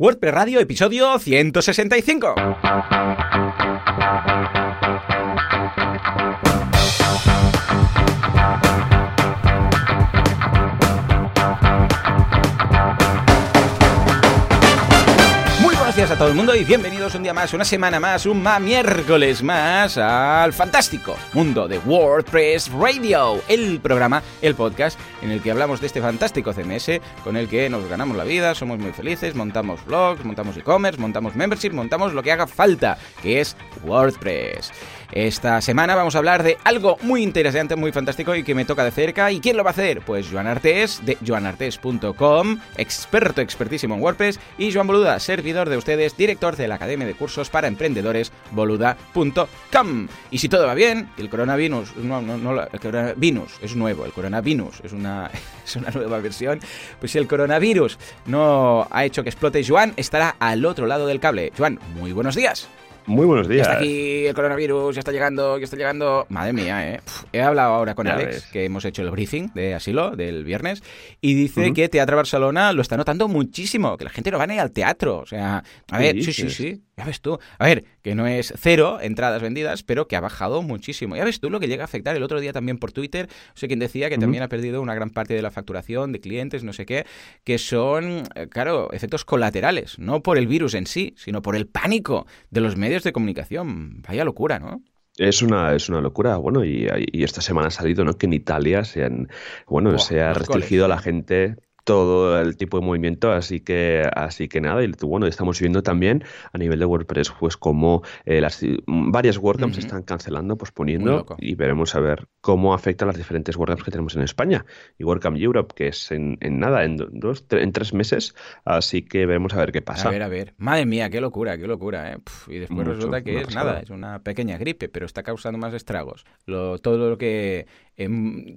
WordPress Radio, episodio 165. A todo el mundo y bienvenidos un día más, una semana más, un miércoles más al fantástico mundo de WordPress Radio, el programa, el podcast en el que hablamos de este fantástico CMS con el que nos ganamos la vida, somos muy felices, montamos blogs, montamos e-commerce, montamos membership, montamos lo que haga falta, que es WordPress. Esta semana vamos a hablar de algo muy interesante, muy fantástico y que me toca de cerca. ¿Y quién lo va a hacer? Pues Joan Artés, de joanartés.com, experto, expertísimo en WordPress, y Joan Boluda, servidor de ustedes, director de la Academia de Cursos para Emprendedores, boluda.com. Y si todo va bien, el coronavirus, no, no, no, el coronavirus es nuevo, el coronavirus es una, es una nueva versión, pues si el coronavirus no ha hecho que explote, Joan estará al otro lado del cable. Joan, muy buenos días. Muy buenos días. Ya está aquí el coronavirus, ya está llegando, ya está llegando. Madre mía, ¿eh? he hablado ahora con Alex, que hemos hecho el briefing de asilo del viernes, y dice que Teatro Barcelona lo está notando muchísimo, que la gente no va ni al teatro. O sea, a ver, sí, sí, sí. Ya ves tú. A ver, que no es cero entradas vendidas, pero que ha bajado muchísimo. Ya ves tú lo que llega a afectar. El otro día también por Twitter, no sé quién decía que también ha perdido una gran parte de la facturación de clientes, no sé qué, que son, eh, claro, efectos colaterales, no por el virus en sí, sino por el pánico de los medios de comunicación. Vaya locura, ¿no? Es una, es una locura, bueno, y, esta semana ha salido, ¿no? Que en Italia se han, bueno, se ha restringido a la gente todo el tipo de movimiento, así que, así que nada, y bueno, estamos viendo también a nivel de WordPress, pues como eh, las varias WordCamps se están cancelando, posponiendo, y veremos a ver cómo afecta a las diferentes WordCamps que tenemos en España. Y WordCamp Europe, que es en, nada, en dos, en tres meses, así que veremos a ver qué pasa. A ver, a ver. Madre mía, qué locura, qué locura, ¿eh? y después resulta que es nada, es una pequeña gripe, pero está causando más estragos. Lo, todo lo que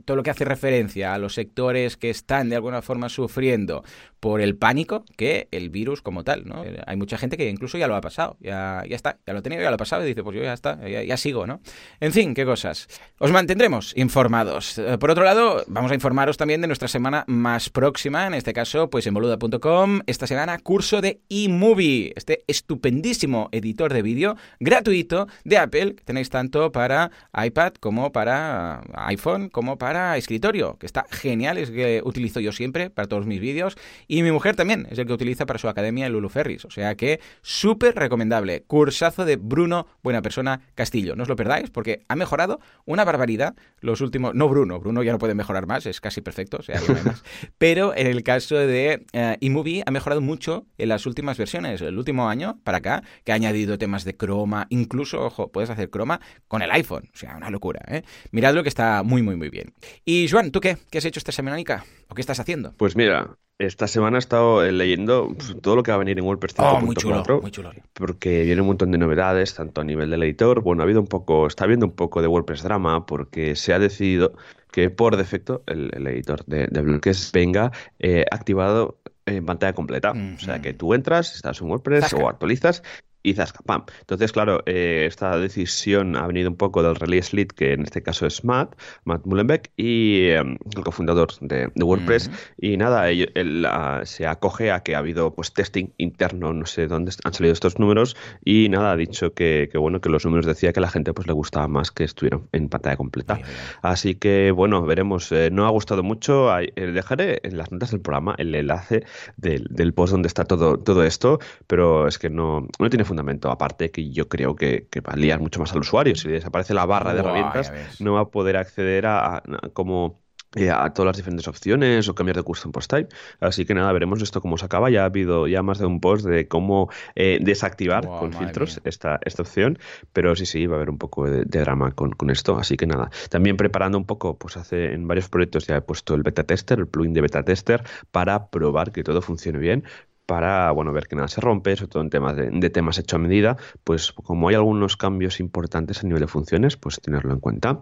todo lo que hace referencia a los sectores que están de alguna forma sufriendo por el pánico que el virus como tal, ¿no? Eh, hay mucha gente que incluso ya lo ha pasado, ya, ya está, ya lo ha tenido, ya lo ha pasado y dice, pues yo ya está, ya, sigo, ¿no? En fin, qué cosas. Os mantendremos informados. Eh, por otro lado, vamos a informaros también de nuestra semana más próxima, en este caso, pues en boluda.com, esta semana curso de eMovie, este estupendísimo editor de vídeo gratuito de Apple que tenéis tanto para iPad como para iPhone como para escritorio, que está genial, es que utilizo yo siempre para todos mis vídeos y mi mujer también es el que utiliza para su academia el Lulu Ferris. O sea que súper recomendable. Cursazo de Bruno Buena Persona Castillo. No os lo perdáis porque ha mejorado una barbaridad los últimos... No Bruno, Bruno ya no puede mejorar más, es casi perfecto, o sea, más. Pero en el caso de uh, ha mejorado mucho en las últimas versiones. El último año para acá, que ha añadido temas de croma. Incluso, ojo, puedes hacer croma con el iPhone. O sea, una locura, ¿eh? Mirad lo que está muy, muy, muy bien. Y Joan, ¿tú qué? ¿Qué has hecho esta semanica? ¿O qué estás haciendo? Pues mira, esta semana he estado leyendo pues, todo lo que va a venir en WordPress 5.4. Oh, muy chulo, muy chulo. Porque viene un montón de novedades, tanto a nivel del editor. Bueno, ha habido un poco, está habiendo un poco de WordPress drama porque se ha decidido que por defecto el, editor de, bloques venga eh, activado en pantalla completa. O sea que tú entras, estás en WordPress o actualizas y zasca, pam. Entonces, claro, eh, esta decisión ha venido un poco del release lead, que en este caso es Matt, Matt Mullenbeck, y em, el cofundador de, WordPress. Y nada, él, se acoge a que ha habido pues testing interno, no sé dónde han salido estos números, y nada, ha dicho que, bueno, que los números decía que a la gente pues le gustaba más que estuvieran en pantalla completa. Así que, bueno, veremos. Eh, no ha gustado mucho. Eh, dejaré en las notas del programa el enlace del, post donde está todo, todo esto, pero es que no, no tiene fundamento aparte que yo creo que, va a liar mucho más al usuario. Si desaparece la barra de herramientas, no va a poder acceder a, como eh, a todas las diferentes opciones o cambiar de custom post type. Así que nada, veremos esto cómo se acaba. Ya ha habido ya más de un post de cómo eh, desactivar con filtros esta, esta opción, pero sí, sí, va a haber un poco de, drama con, con, esto. Así que nada, también preparando un poco, pues hace en varios proyectos ya he puesto el beta tester, el plugin de beta tester, para probar que todo funcione bien, para bueno, ver que nada se rompe, sobre todo en temas de, temas hecho a medida, pues como hay algunos cambios importantes a nivel de funciones, pues tenerlo en cuenta.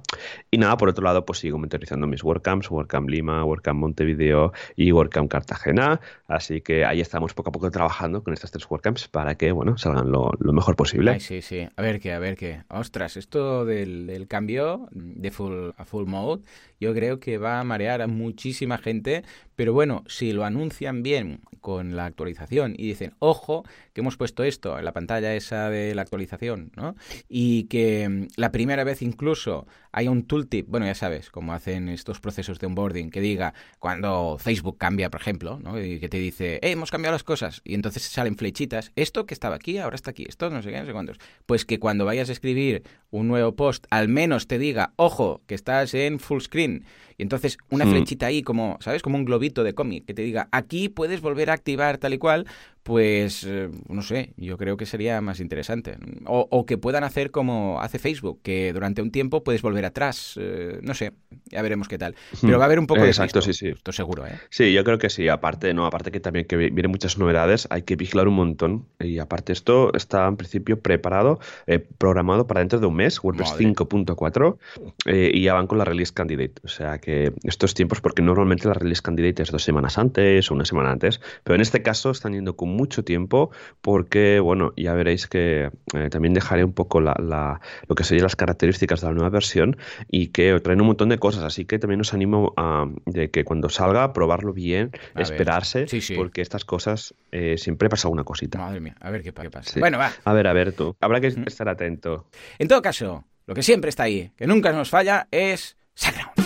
Y nada, por otro lado, pues sigo monitorizando mis WordCamps, WordCamp Lima, WordCamp Montevideo y WordCamp Cartagena, así que ahí estamos poco a poco trabajando con estas tres WordCamps para que, bueno, salgan lo, mejor posible. sí, sí, a ver qué, a ver qué. Ostras, esto del, del cambio de full a full mode, yo creo que va a marear a muchísima gente, Pero bueno, si lo anuncian bien con la actualización y dicen, ojo, que hemos puesto esto en la pantalla esa de la actualización, ¿no? Y que mm, la primera vez incluso hay un tooltip, bueno, ya sabes, como hacen estos procesos de onboarding, que diga cuando Facebook cambia, por ejemplo, ¿no? Y que te dice, eh, hemos cambiado las cosas, y entonces salen flechitas, esto que estaba aquí, ahora está aquí, esto no sé qué, no sé cuántos. Pues que cuando vayas a escribir un nuevo post, al menos te diga, ojo, que estás en full screen y entonces una hmm. flechita ahí como, ¿sabes? Como un globito de cómic que te diga, aquí puedes volver a activar tal y cual, pues eh, no sé, yo creo que sería más interesante. O, que puedan hacer como hace Facebook, que durante un tiempo puedes volver atrás, eh, no sé, ya veremos qué tal. Pero va a haber un poco de Exacto, sí, sí. Esto seguro, ¿eh? Sí, yo creo que sí. Aparte, no, aparte que también que vienen muchas novedades, hay que vigilar un montón. Y aparte esto está en principio preparado, eh, programado para dentro de un mes, WordPress 5.4, y ya van con la release candidate. O sea que estos tiempos, porque normalmente la release candidate es dos semanas antes o una semana antes, pero en este caso están yendo con mucho tiempo porque, bueno, ya veréis que eh, también dejaré un poco la, lo que serían las características de la nueva versión y que traen un montón de cosas, así que también os animo a de que cuando salga, probarlo bien, esperarse, porque estas cosas eh, siempre pasa una cosita. Madre mía, a ver qué, pasa. Bueno, va. A ver, a ver tú. Habrá que estar atento. En todo caso, lo que siempre está ahí, que nunca nos falla, es SiteGround.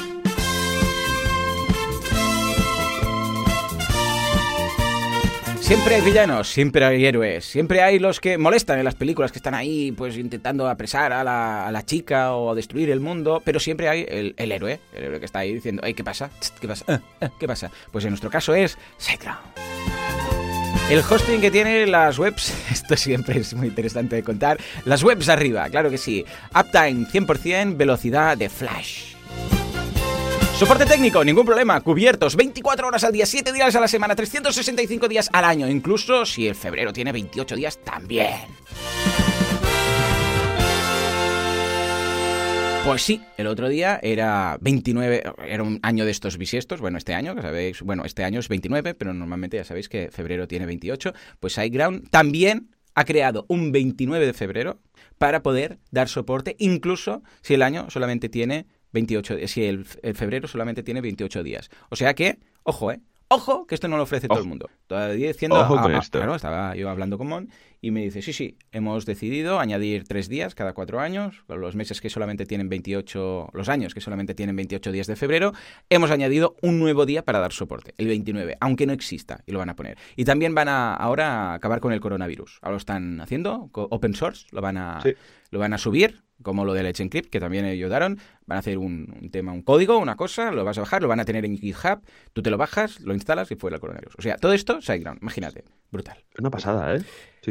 Siempre hay villanos, siempre hay héroes, siempre hay los que molestan en las películas que están ahí, pues intentando apresar a la, chica o destruir el mundo, pero siempre hay el, héroe, el héroe que está ahí diciendo, ¿qué pasa? ¿Qué pasa? Eh, eh, ¿Qué pasa? Pues en nuestro caso es SiteGround. El hosting que tiene las webs, esto siempre es muy interesante de contar, las webs arriba, claro que sí. Uptime 100%, velocidad de flash. Soporte técnico, ningún problema, cubiertos 24 horas al día, 7 días a la semana, 365 días al año, incluso si el febrero tiene 28 días también. Pues sí, el otro día era 29, era un año de estos bisiestos, bueno, este año, que sabéis, bueno, este año es 29, pero normalmente ya sabéis que febrero tiene 28, pues SiteGround también ha creado un 29 de febrero para poder dar soporte, incluso si el año solamente tiene 28 días, si el, febrero solamente tiene 28 días. O sea que, ojo, ¿eh? Ojo, que esto no lo ofrece todo el mundo. Todavía diciendo, Ojo con esto. Claro, estaba yo hablando con Mon y me dice, sí, sí, hemos decidido añadir tres días cada cuatro años, los meses que solamente tienen 28, los años que solamente tienen 28 días de febrero, hemos añadido un nuevo día para dar soporte, el 29, aunque no exista, y lo van a poner. Y también van a ahora a acabar con el coronavirus. Ahora lo están haciendo, open source, lo van a, lo van a subir como lo de Let's Encrypt, que también ayudaron. Van a hacer un, tema, un código, una cosa, lo vas a bajar, lo van a tener en GitHub, tú te lo bajas, lo instalas y fuera el coronavirus. O sea, todo esto, SiteGround, imagínate, brutal. Una pasada, ¿eh?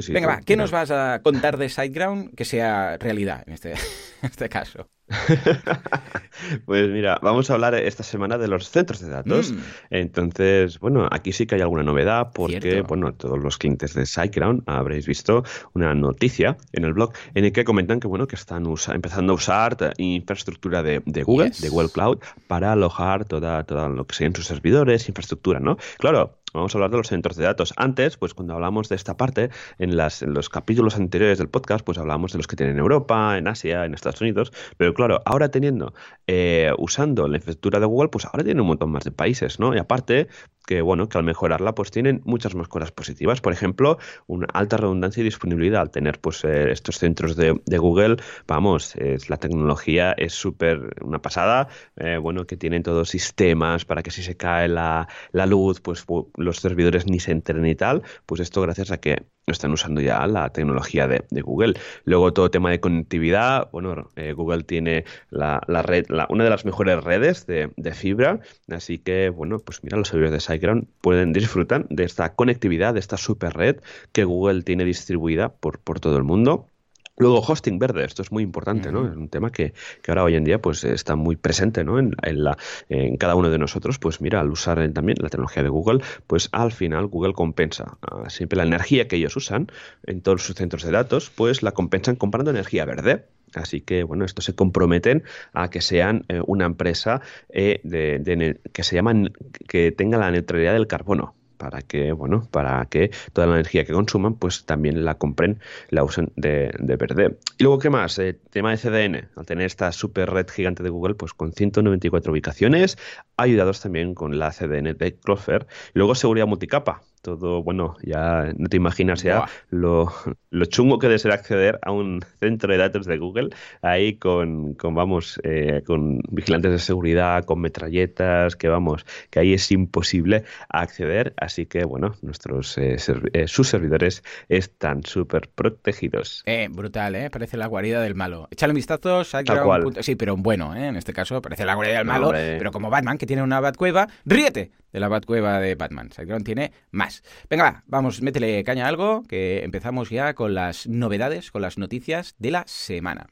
Venga, va, ¿qué nos vas a contar de SiteGround que sea realidad en este, en este caso? pues mira, vamos a hablar esta semana de los centros de datos. Mm. Entonces, bueno, aquí sí que hay alguna novedad porque, bueno, todos los clientes de SiteGround habréis visto una noticia en el blog en el que comentan que, bueno, que están empezando a usar infraestructura de, Google, de Google Cloud, para alojar toda, toda lo que sean sus servidores, infraestructura, ¿no? Claro, Vamos a hablar de los centros de datos. Antes, pues cuando hablamos de esta parte, en, las, en los capítulos anteriores del podcast, pues hablamos de los que tienen en Europa, en Asia, en Estados Unidos. Pero claro, ahora teniendo, eh, usando la infraestructura de Google, pues ahora tienen un montón más de países, ¿no? Y aparte, que bueno, que al mejorarla pues tienen muchas más cosas positivas. Por ejemplo, una alta redundancia y disponibilidad. Al tener pues eh, estos centros de, Google, vamos, es, la tecnología es súper una pasada. Eh, bueno, que tienen todos sistemas para que si se cae la, luz, pues los servidores ni se enteren y tal. Pues esto gracias a que están usando ya la tecnología de, Google. Luego todo tema de conectividad. Bueno, eh, Google tiene la, red, una de las mejores redes de, fibra. Así que, bueno, pues mira, los servidores de SiteGround pueden disfrutar de esta conectividad, de esta super red que Google tiene distribuida por, por todo el mundo. Luego, hosting verde, esto es muy importante, ¿no? Es un tema que, ahora hoy en día pues está muy presente, ¿no? En, la, en cada uno de nosotros, pues mira, al usar también la tecnología de Google, pues al final Google compensa ah, siempre la energía que ellos usan en todos sus centros de datos, pues la compensan comprando energía verde. Así que, bueno, estos se comprometen a que sean eh, una empresa eh, de, que se llaman, que tenga la neutralidad del carbono. Para que, bueno, para que toda la energía que consuman, pues también la compren, la usen de, de verde. Y luego, ¿qué más? Eh, tema de CDN. Al tener esta super red gigante de Google, pues con 194 ubicaciones, ayudados también con la CDN de Clover. luego seguridad multicapa todo, bueno, ya no te imaginas ya lo, lo, chungo que debe ser acceder a un centro de datos de Google ahí con, con vamos, eh, con vigilantes de seguridad, con metralletas, que vamos, que ahí es imposible acceder, así que bueno, nuestros eh, eh, sus servidores están súper protegidos. Eh, brutal, ¿eh? Parece la guarida del malo. Échale un vistazo, sí, pero bueno, ¿eh? En este caso parece la guarida del malo, pero como Batman que tiene una Batcueva, ríete de la Batcueva de Batman. SiteGround tiene más. Venga, vamos, métele caña a algo, que empezamos ya con las novedades, con las noticias de la semana.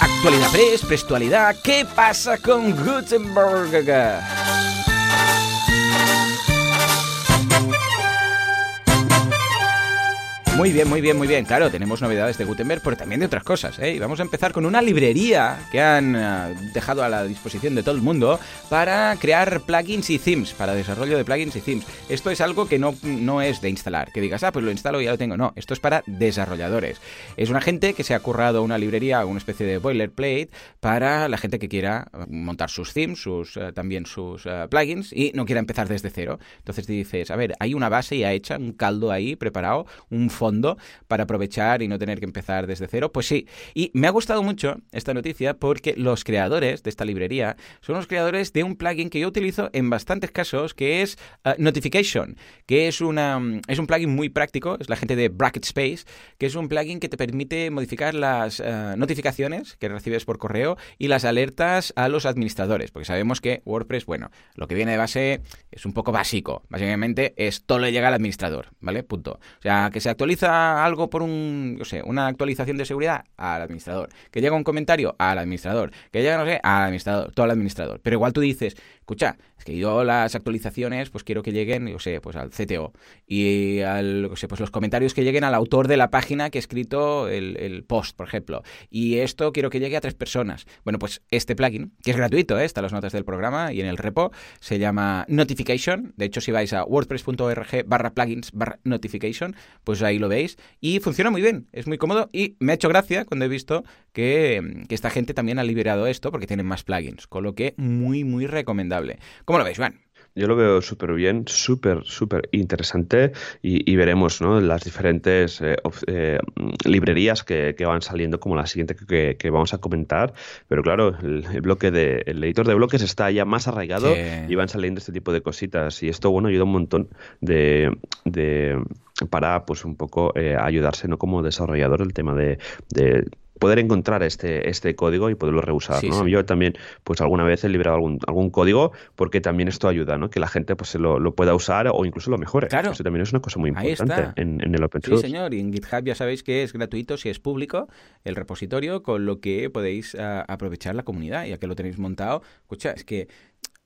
Actualidad Press, Prestualidad, ¿qué pasa con Gutenberg? Muy bien, muy bien, muy bien. Claro, tenemos novedades de Gutenberg, pero también de otras cosas. ¿eh? Y vamos a empezar con una librería que han eh, dejado a la disposición de todo el mundo para crear plugins y themes, para desarrollo de plugins y themes. Esto es algo que no, no es de instalar, que digas, ah, pues lo instalo y ya lo tengo. No, esto es para desarrolladores. Es una gente que se ha currado una librería, una especie de boilerplate, para la gente que quiera montar sus themes, sus, eh, también sus plugins y no quiera empezar desde cero. Entonces dices, a ver, hay una base ya hecha, un caldo ahí preparado, un fondo para aprovechar y no tener que empezar desde cero? Pues sí. Y me ha gustado mucho esta noticia porque los creadores de esta librería son los creadores de un plugin que yo utilizo en bastantes casos, que es uh, Notification, que es, una, es un plugin muy práctico, es la gente de Bracket Space, que es un plugin que te permite modificar las uh, notificaciones que recibes por correo y las alertas a los administradores, porque sabemos que WordPress, bueno, lo que viene de base es un poco básico. Básicamente es todo le llega al administrador, ¿vale? Punto. O sea, que se actualiza algo por un, no sé, una actualización de seguridad al administrador, que llega un comentario al administrador, que llega, no sé, al administrador, todo al administrador. Pero igual tú dices, escucha, es que yo las actualizaciones pues quiero que lleguen, yo sé, pues al CTO y al, sé, pues los comentarios que lleguen al autor de la página que ha escrito el, el, post, por ejemplo. Y esto quiero que llegue a tres personas. Bueno, pues este plugin, que es gratuito, ¿eh? está en las notas del programa y en el repo, se llama Notification. De hecho, si vais a wordpress.org barra plugins barra notification, pues ahí lo veis. Y funciona muy bien, es muy cómodo y me ha hecho gracia cuando he visto que, que esta gente también ha liberado esto porque tienen más plugins, con lo que muy, muy recomendable. ¿Cómo lo veis, Juan? Yo lo veo súper bien, súper, súper interesante y, veremos ¿no? las diferentes eh, eh, librerías que, van saliendo, como la siguiente que, vamos a comentar. Pero claro, el, bloque de, el editor de bloques está ya más arraigado y van saliendo este tipo de cositas. Y esto, bueno, ayuda un montón de, de para pues un poco eh, ayudarse no como desarrollador el tema de, de poder encontrar este, este código y poderlo reusar. ¿no? Yo también, pues alguna vez he liberado algún, algún código porque también esto ayuda, ¿no? Que la gente pues lo, lo pueda usar o incluso lo mejore. Claro. Eso también es una cosa muy importante en, en, el open source. Sí, señor. Y en GitHub ya sabéis que es gratuito si es público el repositorio, con lo que podéis ah, aprovechar la comunidad, ya que lo tenéis montado. Escucha, es que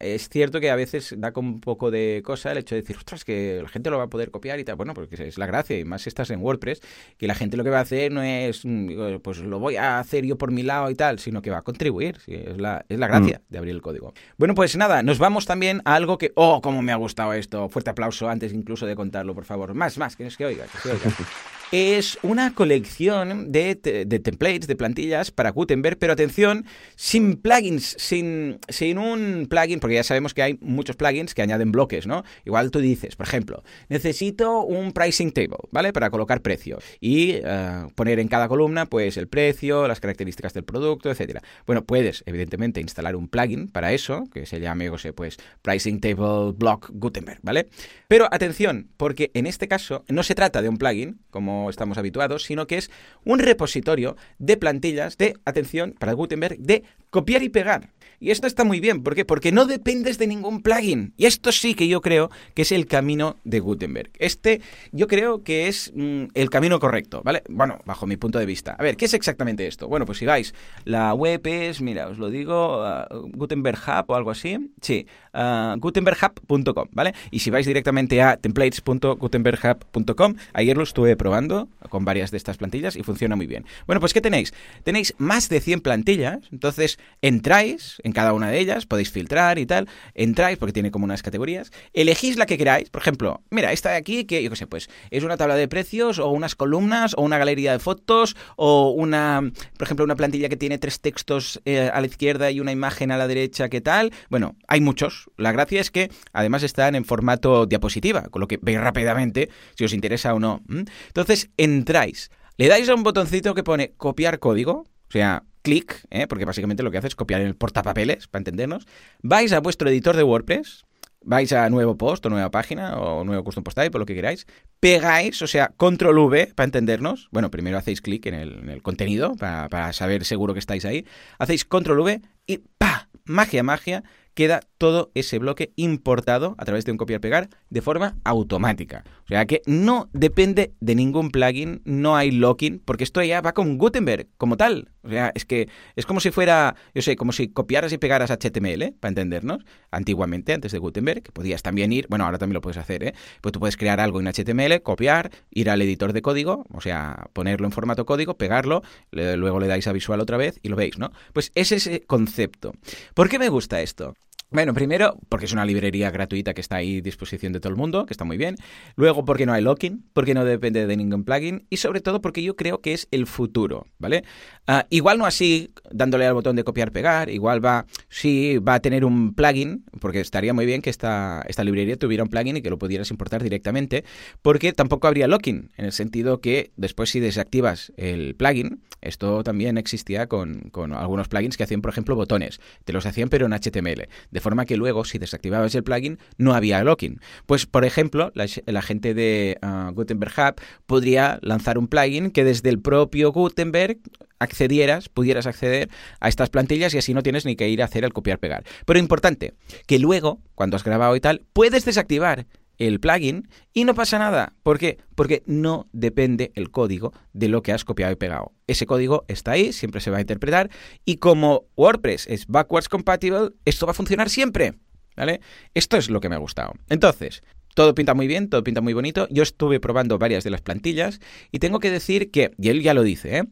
es cierto que a veces da con un poco de cosa el hecho de decir, ostras, que la gente lo va a poder copiar y tal. Bueno, porque es la gracia, y más si estás en WordPress, que la gente lo que va a hacer no es, mm, pues lo voy a hacer yo por mi lado y tal, sino que va a contribuir. es, la, es la gracia mm. de abrir el código. Bueno, pues nada, nos vamos también a algo que, oh, cómo me ha gustado esto. Fuerte aplauso antes incluso de contarlo, por favor. Más, más, que es que oiga, que se oiga. es una colección de, templates, de plantillas para Gutenberg, pero atención, sin plugins, sin, sin un plugin, porque ya sabemos que hay muchos plugins que añaden bloques, ¿no? Igual tú dices, por ejemplo, necesito un pricing table, ¿vale? Para colocar precio y eh, poner en cada columna, pues, el precio, las características del producto, etcétera. Bueno, puedes, evidentemente, instalar un plugin para eso, que se llame, o sé, pues, pricing table block Gutenberg, ¿vale? Pero atención, porque en este caso no se trata de un plugin, como estamos habituados, sino que es un repositorio de plantillas de, atención, para Gutenberg, de copiar y pegar. Y esto está muy bien, ¿por qué? Porque no dependes de ningún plugin. Y esto sí que yo creo que es el camino de Gutenberg. Este yo creo que es mm, el camino correcto, ¿vale? Bueno, bajo mi punto de vista. A ver, ¿qué es exactamente esto? Bueno, pues si vais, la web es, mira, os lo digo, uh, Gutenberg Hub o algo así. Sí, uh, gutenberghub.com, ¿vale? Y si vais directamente a templates.gutenberghub.com, ayer lo estuve probando con varias de estas plantillas y funciona muy bien. Bueno, pues ¿qué tenéis? Tenéis más de 100 plantillas, entonces entráis en cada una de ellas, podéis filtrar y tal, entráis porque tiene como unas categorías, elegís la que queráis, por ejemplo, mira, esta de aquí que yo qué sé, pues es una tabla de precios o unas columnas o una galería de fotos o una, por ejemplo, una plantilla que tiene tres textos eh, a la izquierda y una imagen a la derecha, ¿qué tal? Bueno, hay muchos. La gracia es que además están en formato diapositiva, con lo que veis rápidamente si os interesa o no. Entonces, entráis, le dais a un botoncito que pone copiar código, o sea, clic, ¿eh? porque básicamente lo que hace es copiar el portapapeles, para entendernos. Vais a vuestro editor de WordPress, vais a nuevo post o nueva página o nuevo custom post type o lo que queráis, pegáis, o sea, control V para entendernos. Bueno, primero hacéis clic en el, contenido para, para, saber seguro que estáis ahí. Hacéis control V y ¡pa! Magia, magia queda todo ese bloque importado a través de un copiar-pegar de forma automática. O sea que no depende de ningún plugin, no hay locking, porque esto ya va con Gutenberg como tal. O sea, es que es como si fuera, yo sé, como si copiaras y pegaras HTML, para entendernos. Antiguamente, antes de Gutenberg, podías también ir, bueno, ahora también lo puedes hacer, ¿eh? Pues tú puedes crear algo en HTML, copiar, ir al editor de código, o sea, ponerlo en formato código, pegarlo, luego le dais a visual otra vez y lo veis, ¿no? Pues es ese concepto. ¿Por qué me gusta esto? Bueno, primero, porque es una librería gratuita que está ahí a disposición de todo el mundo, que está muy bien. Luego, porque no hay locking, porque no depende de ningún plugin. Y sobre todo, porque yo creo que es el futuro, ¿vale? Ah, igual no así, dándole al botón de copiar-pegar. Igual va, sí, va a tener un plugin, porque estaría muy bien que esta, esta librería tuviera un plugin y que lo pudieras importar directamente, porque tampoco habría locking, en el sentido que después si desactivas el plugin, esto también existía con, con algunos plugins que hacían, por ejemplo, botones. Te los hacían pero en HTML forma que luego, si desactivabas el plugin, no había locking. Pues, por ejemplo, la, gente de ah, Gutenberg Hub podría lanzar un plugin que desde el propio Gutenberg accedieras, pudieras acceder a estas plantillas y así no tienes ni que ir a hacer el copiar-pegar. Pero importante, que luego, cuando has grabado y tal, puedes desactivar el plugin y no pasa nada. ¿Por qué? Porque no depende el código de lo que has copiado y pegado. Ese código está ahí, siempre se va a interpretar y como WordPress es backwards compatible, esto va a funcionar siempre. ¿Vale? Esto es lo que me ha gustado. Entonces, todo pinta muy bien, todo pinta muy bonito. Yo estuve probando varias de las plantillas y tengo que decir que, y él ya lo dice, ¿eh?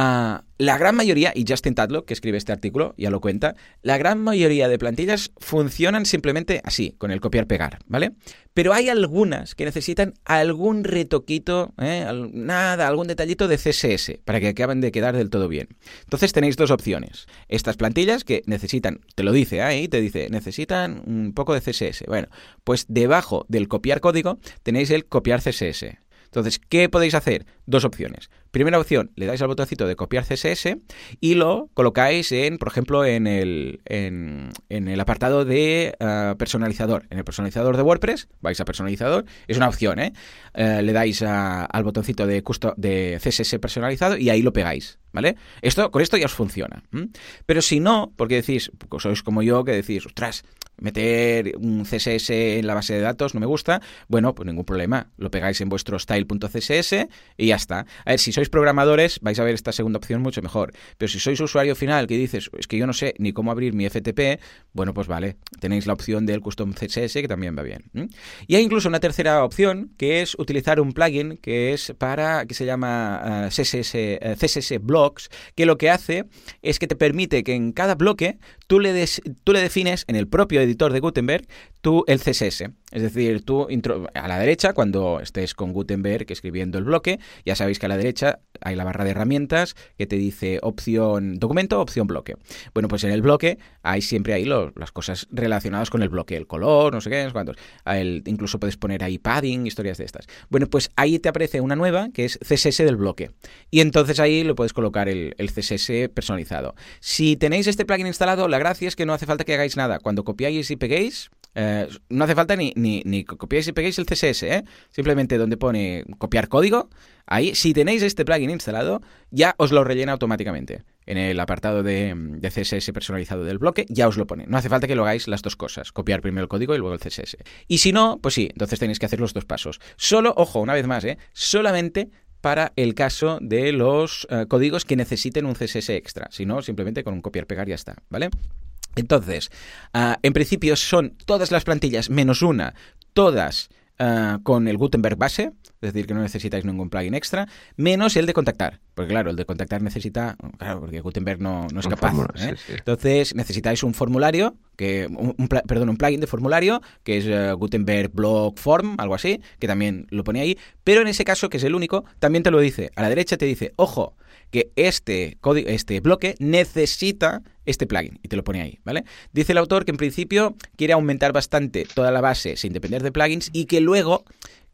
Ah, la gran mayoría, y Justin Tadlock, que escribe este artículo, ya lo cuenta, la gran mayoría de plantillas funcionan simplemente así, con el copiar-pegar, ¿vale? Pero hay algunas que necesitan algún retoquito, ¿eh? nada, algún detallito de CSS, para que acaben de quedar del todo bien. Entonces tenéis dos opciones. Estas plantillas que necesitan, te lo dice ahí, te dice, necesitan un poco de CSS. Bueno, pues debajo del copiar código tenéis el copiar CSS. Entonces, ¿qué podéis hacer? Dos opciones. Primera opción, le dais al botoncito de copiar CSS y lo colocáis en, por ejemplo, en el, en, el apartado de eh, personalizador. En el personalizador de WordPress, vais a personalizador, es una opción, ¿eh? eh le dais al botoncito de, de CSS personalizado y ahí lo pegáis, ¿vale? Esto, con esto ya os funciona. Pero si no, porque decís, pues sois como yo, que decís, ostras, meter un CSS en la base de datos no me gusta, bueno, pues ningún problema, lo pegáis en vuestro style.css y ya está. A ver, si sois programadores vais a ver esta segunda opción mucho mejor, pero si sois usuario final que dices, es que yo no sé ni cómo abrir mi FTP, bueno, pues vale, tenéis la opción del custom CSS que también va bien. Y hay incluso una tercera opción que es utilizar un plugin que es para, que se llama CSS, eh, CSS eh, Blocks, que lo que hace es que te permite que en cada bloque tú le, des, tú le defines en el propio editor de Gutenberg tú el CSS. Es decir, tú a la derecha, cuando estés con Gutenberg escribiendo el bloque, ya sabéis que a la derecha hay la barra de herramientas que te dice opción documento, opción bloque. Bueno, pues en el bloque hay siempre ahí las cosas relacionadas con el bloque, el color, no sé qué, no sé cuántos. incluso puedes poner ahí padding, historias de estas. Bueno, pues ahí te aparece una nueva que es CSS del bloque. Y entonces ahí lo puedes colocar el, el CSS personalizado. Si tenéis este plugin instalado, la gracia es que no hace falta que hagáis nada. Cuando copiáis y peguéis, eh, no hace falta ni, ni, ni, copiáis y peguéis el CSS, ¿eh? Simplemente donde pone copiar código, ahí, si tenéis este plugin instalado, ya os lo rellena automáticamente. En el apartado de, de, CSS personalizado del bloque, ya os lo pone. No hace falta que lo hagáis las dos cosas, copiar primero el código y luego el CSS. Y si no, pues sí, entonces tenéis que hacer los dos pasos. Solo, ojo, una vez más, ¿eh? Solamente para el caso de los eh, códigos que necesiten un CSS extra. Si no, simplemente con un copiar-pegar ya está, ¿vale? Entonces, ah, en principio son todas las plantillas menos una, todas ah, con el Gutenberg base, es decir, que no necesitáis ningún plugin extra, menos el de contactar. Porque claro, el de contactar necesita, claro, porque Gutenberg no, no es capaz. ¿eh? Entonces necesitáis un formulario, que un, perdón, un plugin de formulario, que es eh, Gutenberg Block Form, algo así, que también lo pone ahí. Pero en ese caso, que es el único, también te lo dice. A la derecha te dice, ojo, que este, código, este bloque necesita este plugin y te lo pone ahí, ¿vale? Dice el autor que en principio quiere aumentar bastante toda la base sin depender de plugins y que luego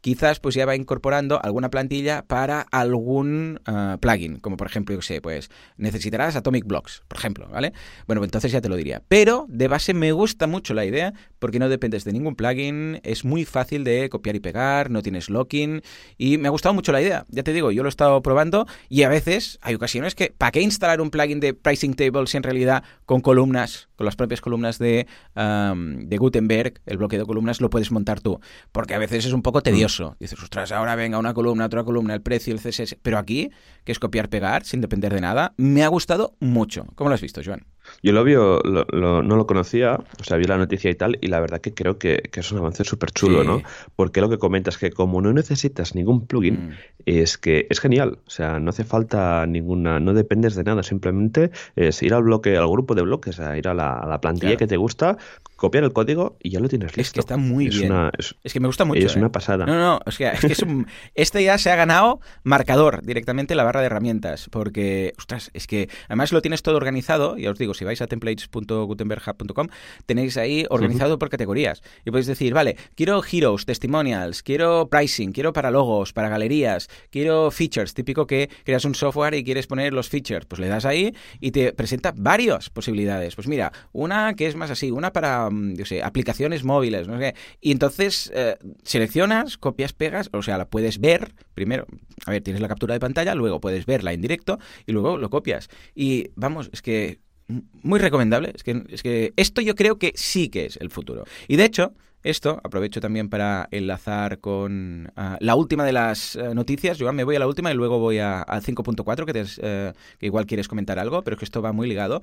quizás pues ya va incorporando alguna plantilla para algún ah, plugin, como por ejemplo, yo sé, pues necesitarás Atomic Blocks, por ejemplo, ¿vale? Bueno, pues entonces ya te lo diría. Pero de base me gusta mucho la idea porque no dependes de ningún plugin, es muy fácil de copiar y pegar, no tienes locking y me ha gustado mucho la idea. Ya te digo, yo lo he estado probando y a veces hay ocasiones que ¿para qué instalar un plugin de Pricing Table si en realidad con columnas, con las propias columnas de, de Gutenberg, el bloque de columnas lo puedes montar tú? Porque a veces es un poco tedioso. Dices, ostras, ahora venga una columna, otra columna, el precio, el CSS. Pero aquí, que es copiar, pegar, sin depender de nada, me ha gustado mucho. ¿Cómo lo has visto, Joan? Yo lo vio, no lo conocía, o sea, vi la noticia y tal, y la verdad que creo que, es un avance súper chulo, ¿no? Porque lo que comentas que como no necesitas ningún plugin, mm. es que es genial, o sea, no hace falta ninguna, no dependes de nada, simplemente es ir al bloque, al grupo de bloques, a ir a la, plantilla que te gusta, copiar el código y ya lo tienes listo. Es que está muy bien. es, que me gusta mucho. Es ¿eh? una pasada. No, no, es que, es que es un, este ya se ha ganado marcador directamente la barra de herramientas, porque, ostras, es que además lo tienes todo organizado, ya os digo, si vais a templates.gutenberghub.com, tenéis ahí organizado por categorías. Y podéis decir, vale, quiero heroes, testimonials, quiero pricing, quiero para logos, para galerías, quiero features, típico que creas un software y quieres poner los features. Pues le das ahí y te presenta varias posibilidades. Pues mira, una que es más así, una para, mm, yo sé, aplicaciones móviles, no sé. Y entonces eh, seleccionas, copias, pegas, o sea, la puedes ver primero. A ver, tienes la captura de pantalla, luego puedes verla en directo y luego lo copias. Y vamos, es que muy recomendable. Es que, es que esto yo creo que sí que es el futuro. Y de hecho, esto, aprovecho también para enlazar con ah, la última de las eh, noticias. Yo me voy a la última y luego voy a, al 5.4, que, eh, que igual quieres comentar algo, pero que esto va muy ligado.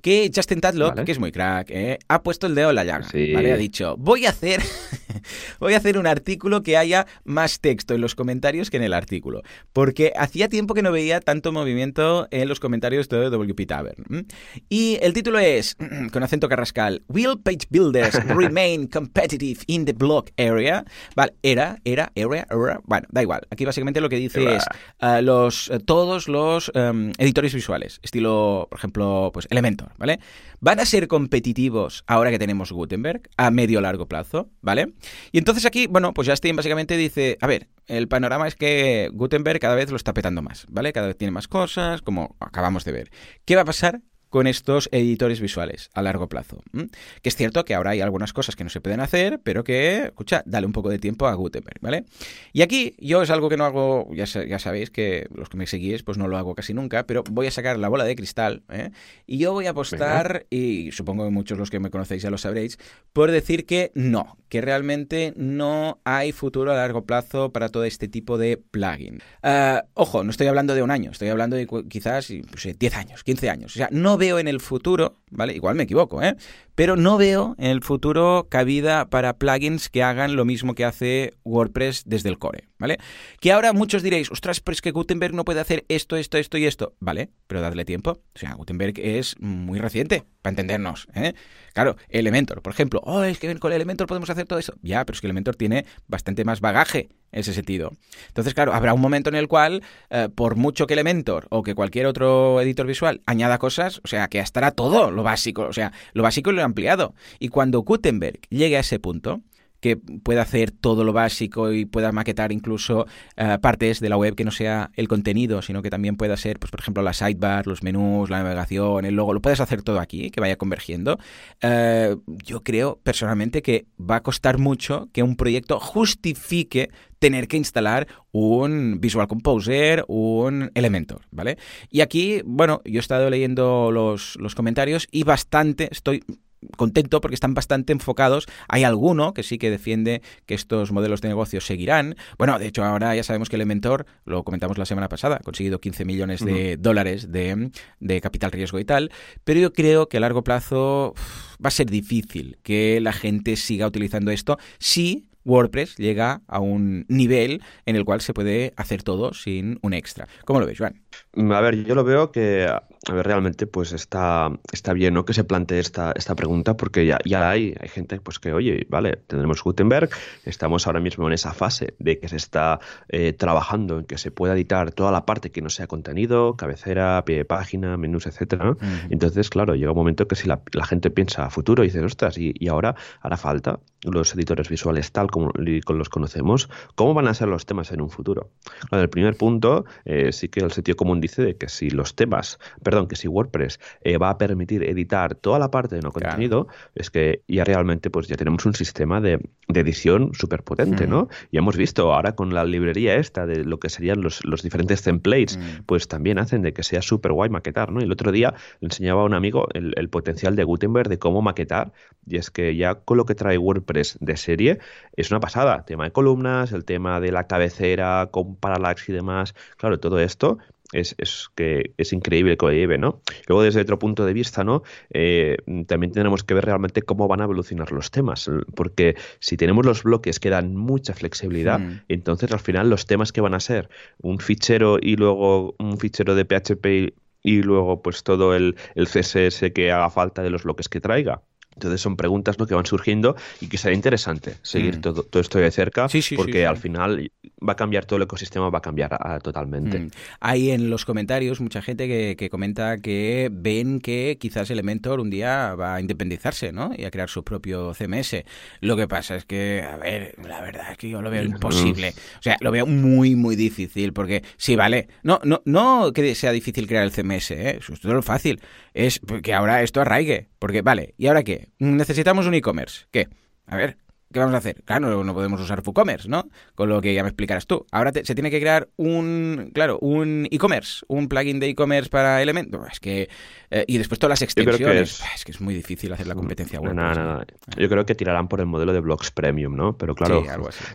Que Justin Tadlock, que es muy crack, eh, ha puesto el dedo en la llaga. Ha dicho, voy a hacer voy a hacer un artículo que haya más texto en los comentarios que en el artículo. Porque hacía tiempo que no veía tanto movimiento en los comentarios de WP Tavern. Y el título es, con acento carrascal, Will Page Builders Remain Competitive in the block area. Vale, era, era, area, era. Bueno, da igual. Aquí básicamente lo que dice es uh, los, uh, todos los um, editores visuales, estilo, por ejemplo, pues Elementor, ¿vale? Van a ser competitivos ahora que tenemos Gutenberg a medio largo plazo, ¿vale? Y entonces aquí, bueno, pues Justin básicamente dice, a ver, el panorama es que Gutenberg cada vez lo está petando más, ¿vale? Cada vez tiene más cosas, como acabamos de ver. ¿Qué va a pasar con estos editores visuales a largo plazo. Que es cierto que ahora hay algunas cosas que no se pueden hacer, pero que, escucha, dale un poco de tiempo a Gutenberg, ¿vale? Y aquí yo es algo que no hago, ya, ya sabéis que los que me seguís, pues no lo hago casi nunca, pero voy a sacar la bola de cristal ¿eh? y yo voy a apostar, y supongo que muchos los que me conocéis ya lo sabréis, por decir que no, que realmente no hay futuro a largo plazo para todo este tipo de plugin. Ah, ojo, no estoy hablando de un año, estoy hablando de quizás 10 pues, años, 15 años. O sea, no veo en el futuro, ¿vale? Igual me equivoco, ¿eh? Pero no veo en el futuro cabida para plugins que hagan lo mismo que hace WordPress desde el core, ¿vale? Que ahora muchos diréis, ostras, pero es que Gutenberg no puede hacer esto, esto, esto y esto. Vale, pero dadle tiempo. O sea, Gutenberg es muy reciente, para entendernos, ¿eh? Claro, Elementor, por ejemplo. Oh, es que con Elementor podemos hacer todo eso. Ya, pero es que Elementor tiene bastante más bagaje en ese sentido. Entonces, claro, habrá un momento en el cual, eh, por mucho que Elementor o que cualquier otro editor visual añada cosas, o sea, que estará todo lo básico, o sea, lo básico y ampliado. Y cuando Gutenberg llegue a ese punto, que pueda hacer todo lo básico y pueda maquetar incluso eh, partes de la web que no sea el contenido, sino que también pueda ser, pues, por ejemplo, la sidebar, los menús, la navegación, el logo, lo puedes hacer todo aquí, que vaya convergiendo. Eh, yo creo personalmente que va a costar mucho que un proyecto justifique tener que instalar un Visual Composer, un Elementor, ¿vale? Y aquí, bueno, yo he estado leyendo los, los comentarios y bastante, estoy contento porque están bastante enfocados. Hay alguno que sí que defiende que estos modelos de negocio seguirán. Bueno, de hecho, ahora ya sabemos que Elementor, lo comentamos la semana pasada, ha conseguido 15 millones de dólares de, de, capital riesgo y tal, pero yo creo que a largo plazo va a ser difícil que la gente siga utilizando esto si WordPress llega a un nivel en el cual se puede hacer todo sin un extra. ¿Cómo lo ves, Juan? A ver, yo lo veo que a ver, realmente pues está, está bien ¿no? que se plantee esta, esta pregunta porque ya, ya hay, hay gente pues que, oye, vale, tenemos Gutenberg, estamos ahora mismo en esa fase de que se está eh, trabajando en que se pueda editar toda la parte que no sea contenido, cabecera, pie de página, menús, etcétera. Entonces, claro, llega un momento que si la, gente piensa a futuro y dice, ostras, y, y, ahora hará falta los editores visuales tal como los conocemos, ¿cómo van a ser los temas en un futuro? Claro, el primer punto eh, sí que el sitio común dice de que si los temas perdón, que si WordPress eh, va a permitir editar toda la parte de no contenido, es que ya realmente pues ya tenemos un sistema de, edición súper potente, ¿no? Y hemos visto ahora con la librería esta de lo que serían los, diferentes templates, pues también hacen de que sea súper guay maquetar, ¿no? Y el otro día le enseñaba a un amigo el, el potencial de Gutenberg de cómo maquetar, y es que ya con lo que trae WordPress de serie es una pasada. Tema de columnas, el tema de la cabecera con parallax y demás, claro, todo esto es, es, que es increíble que lo lleve, ¿no? Luego, desde otro punto de vista, ¿no? Eh, también tenemos que ver realmente cómo van a evolucionar los temas, porque si tenemos los bloques que dan mucha flexibilidad, hmm. entonces al final los temas que van a ser un fichero y luego un fichero de PHP y luego pues todo el, el CSS que haga falta de los bloques que traiga entonces son preguntas ¿no? que van surgiendo y que será interesante seguir mm. todo, todo, esto de cerca porque al final va a cambiar todo el ecosistema, va a cambiar ah, totalmente. Mm. Hay en los comentarios mucha gente que, comenta que ven que quizás Elementor un día va a independizarse ¿no? y a crear su propio CMS. Lo que pasa es que, a ver, la verdad es que yo lo veo imposible. O sea, lo veo muy, muy difícil porque sí, vale, no, no, no que sea difícil crear el CMS, ¿eh? eso es todo lo fácil. Es que ahora esto arraigue. Porque, vale, ¿y ahora qué? Necesitamos un e-commerce. ¿Qué? A ver, ¿qué vamos a hacer? Claro, no, podemos usar WooCommerce, ¿no? Con lo que ya me explicarás tú. Ahora se tiene que crear un, claro, un e-commerce, un plugin de e-commerce para Elementor. Es que eh, y después todas las extensiones. Es... que es muy difícil hacer la competencia web. Yo creo que tirarán por el modelo de blogs premium, ¿no? Pero claro,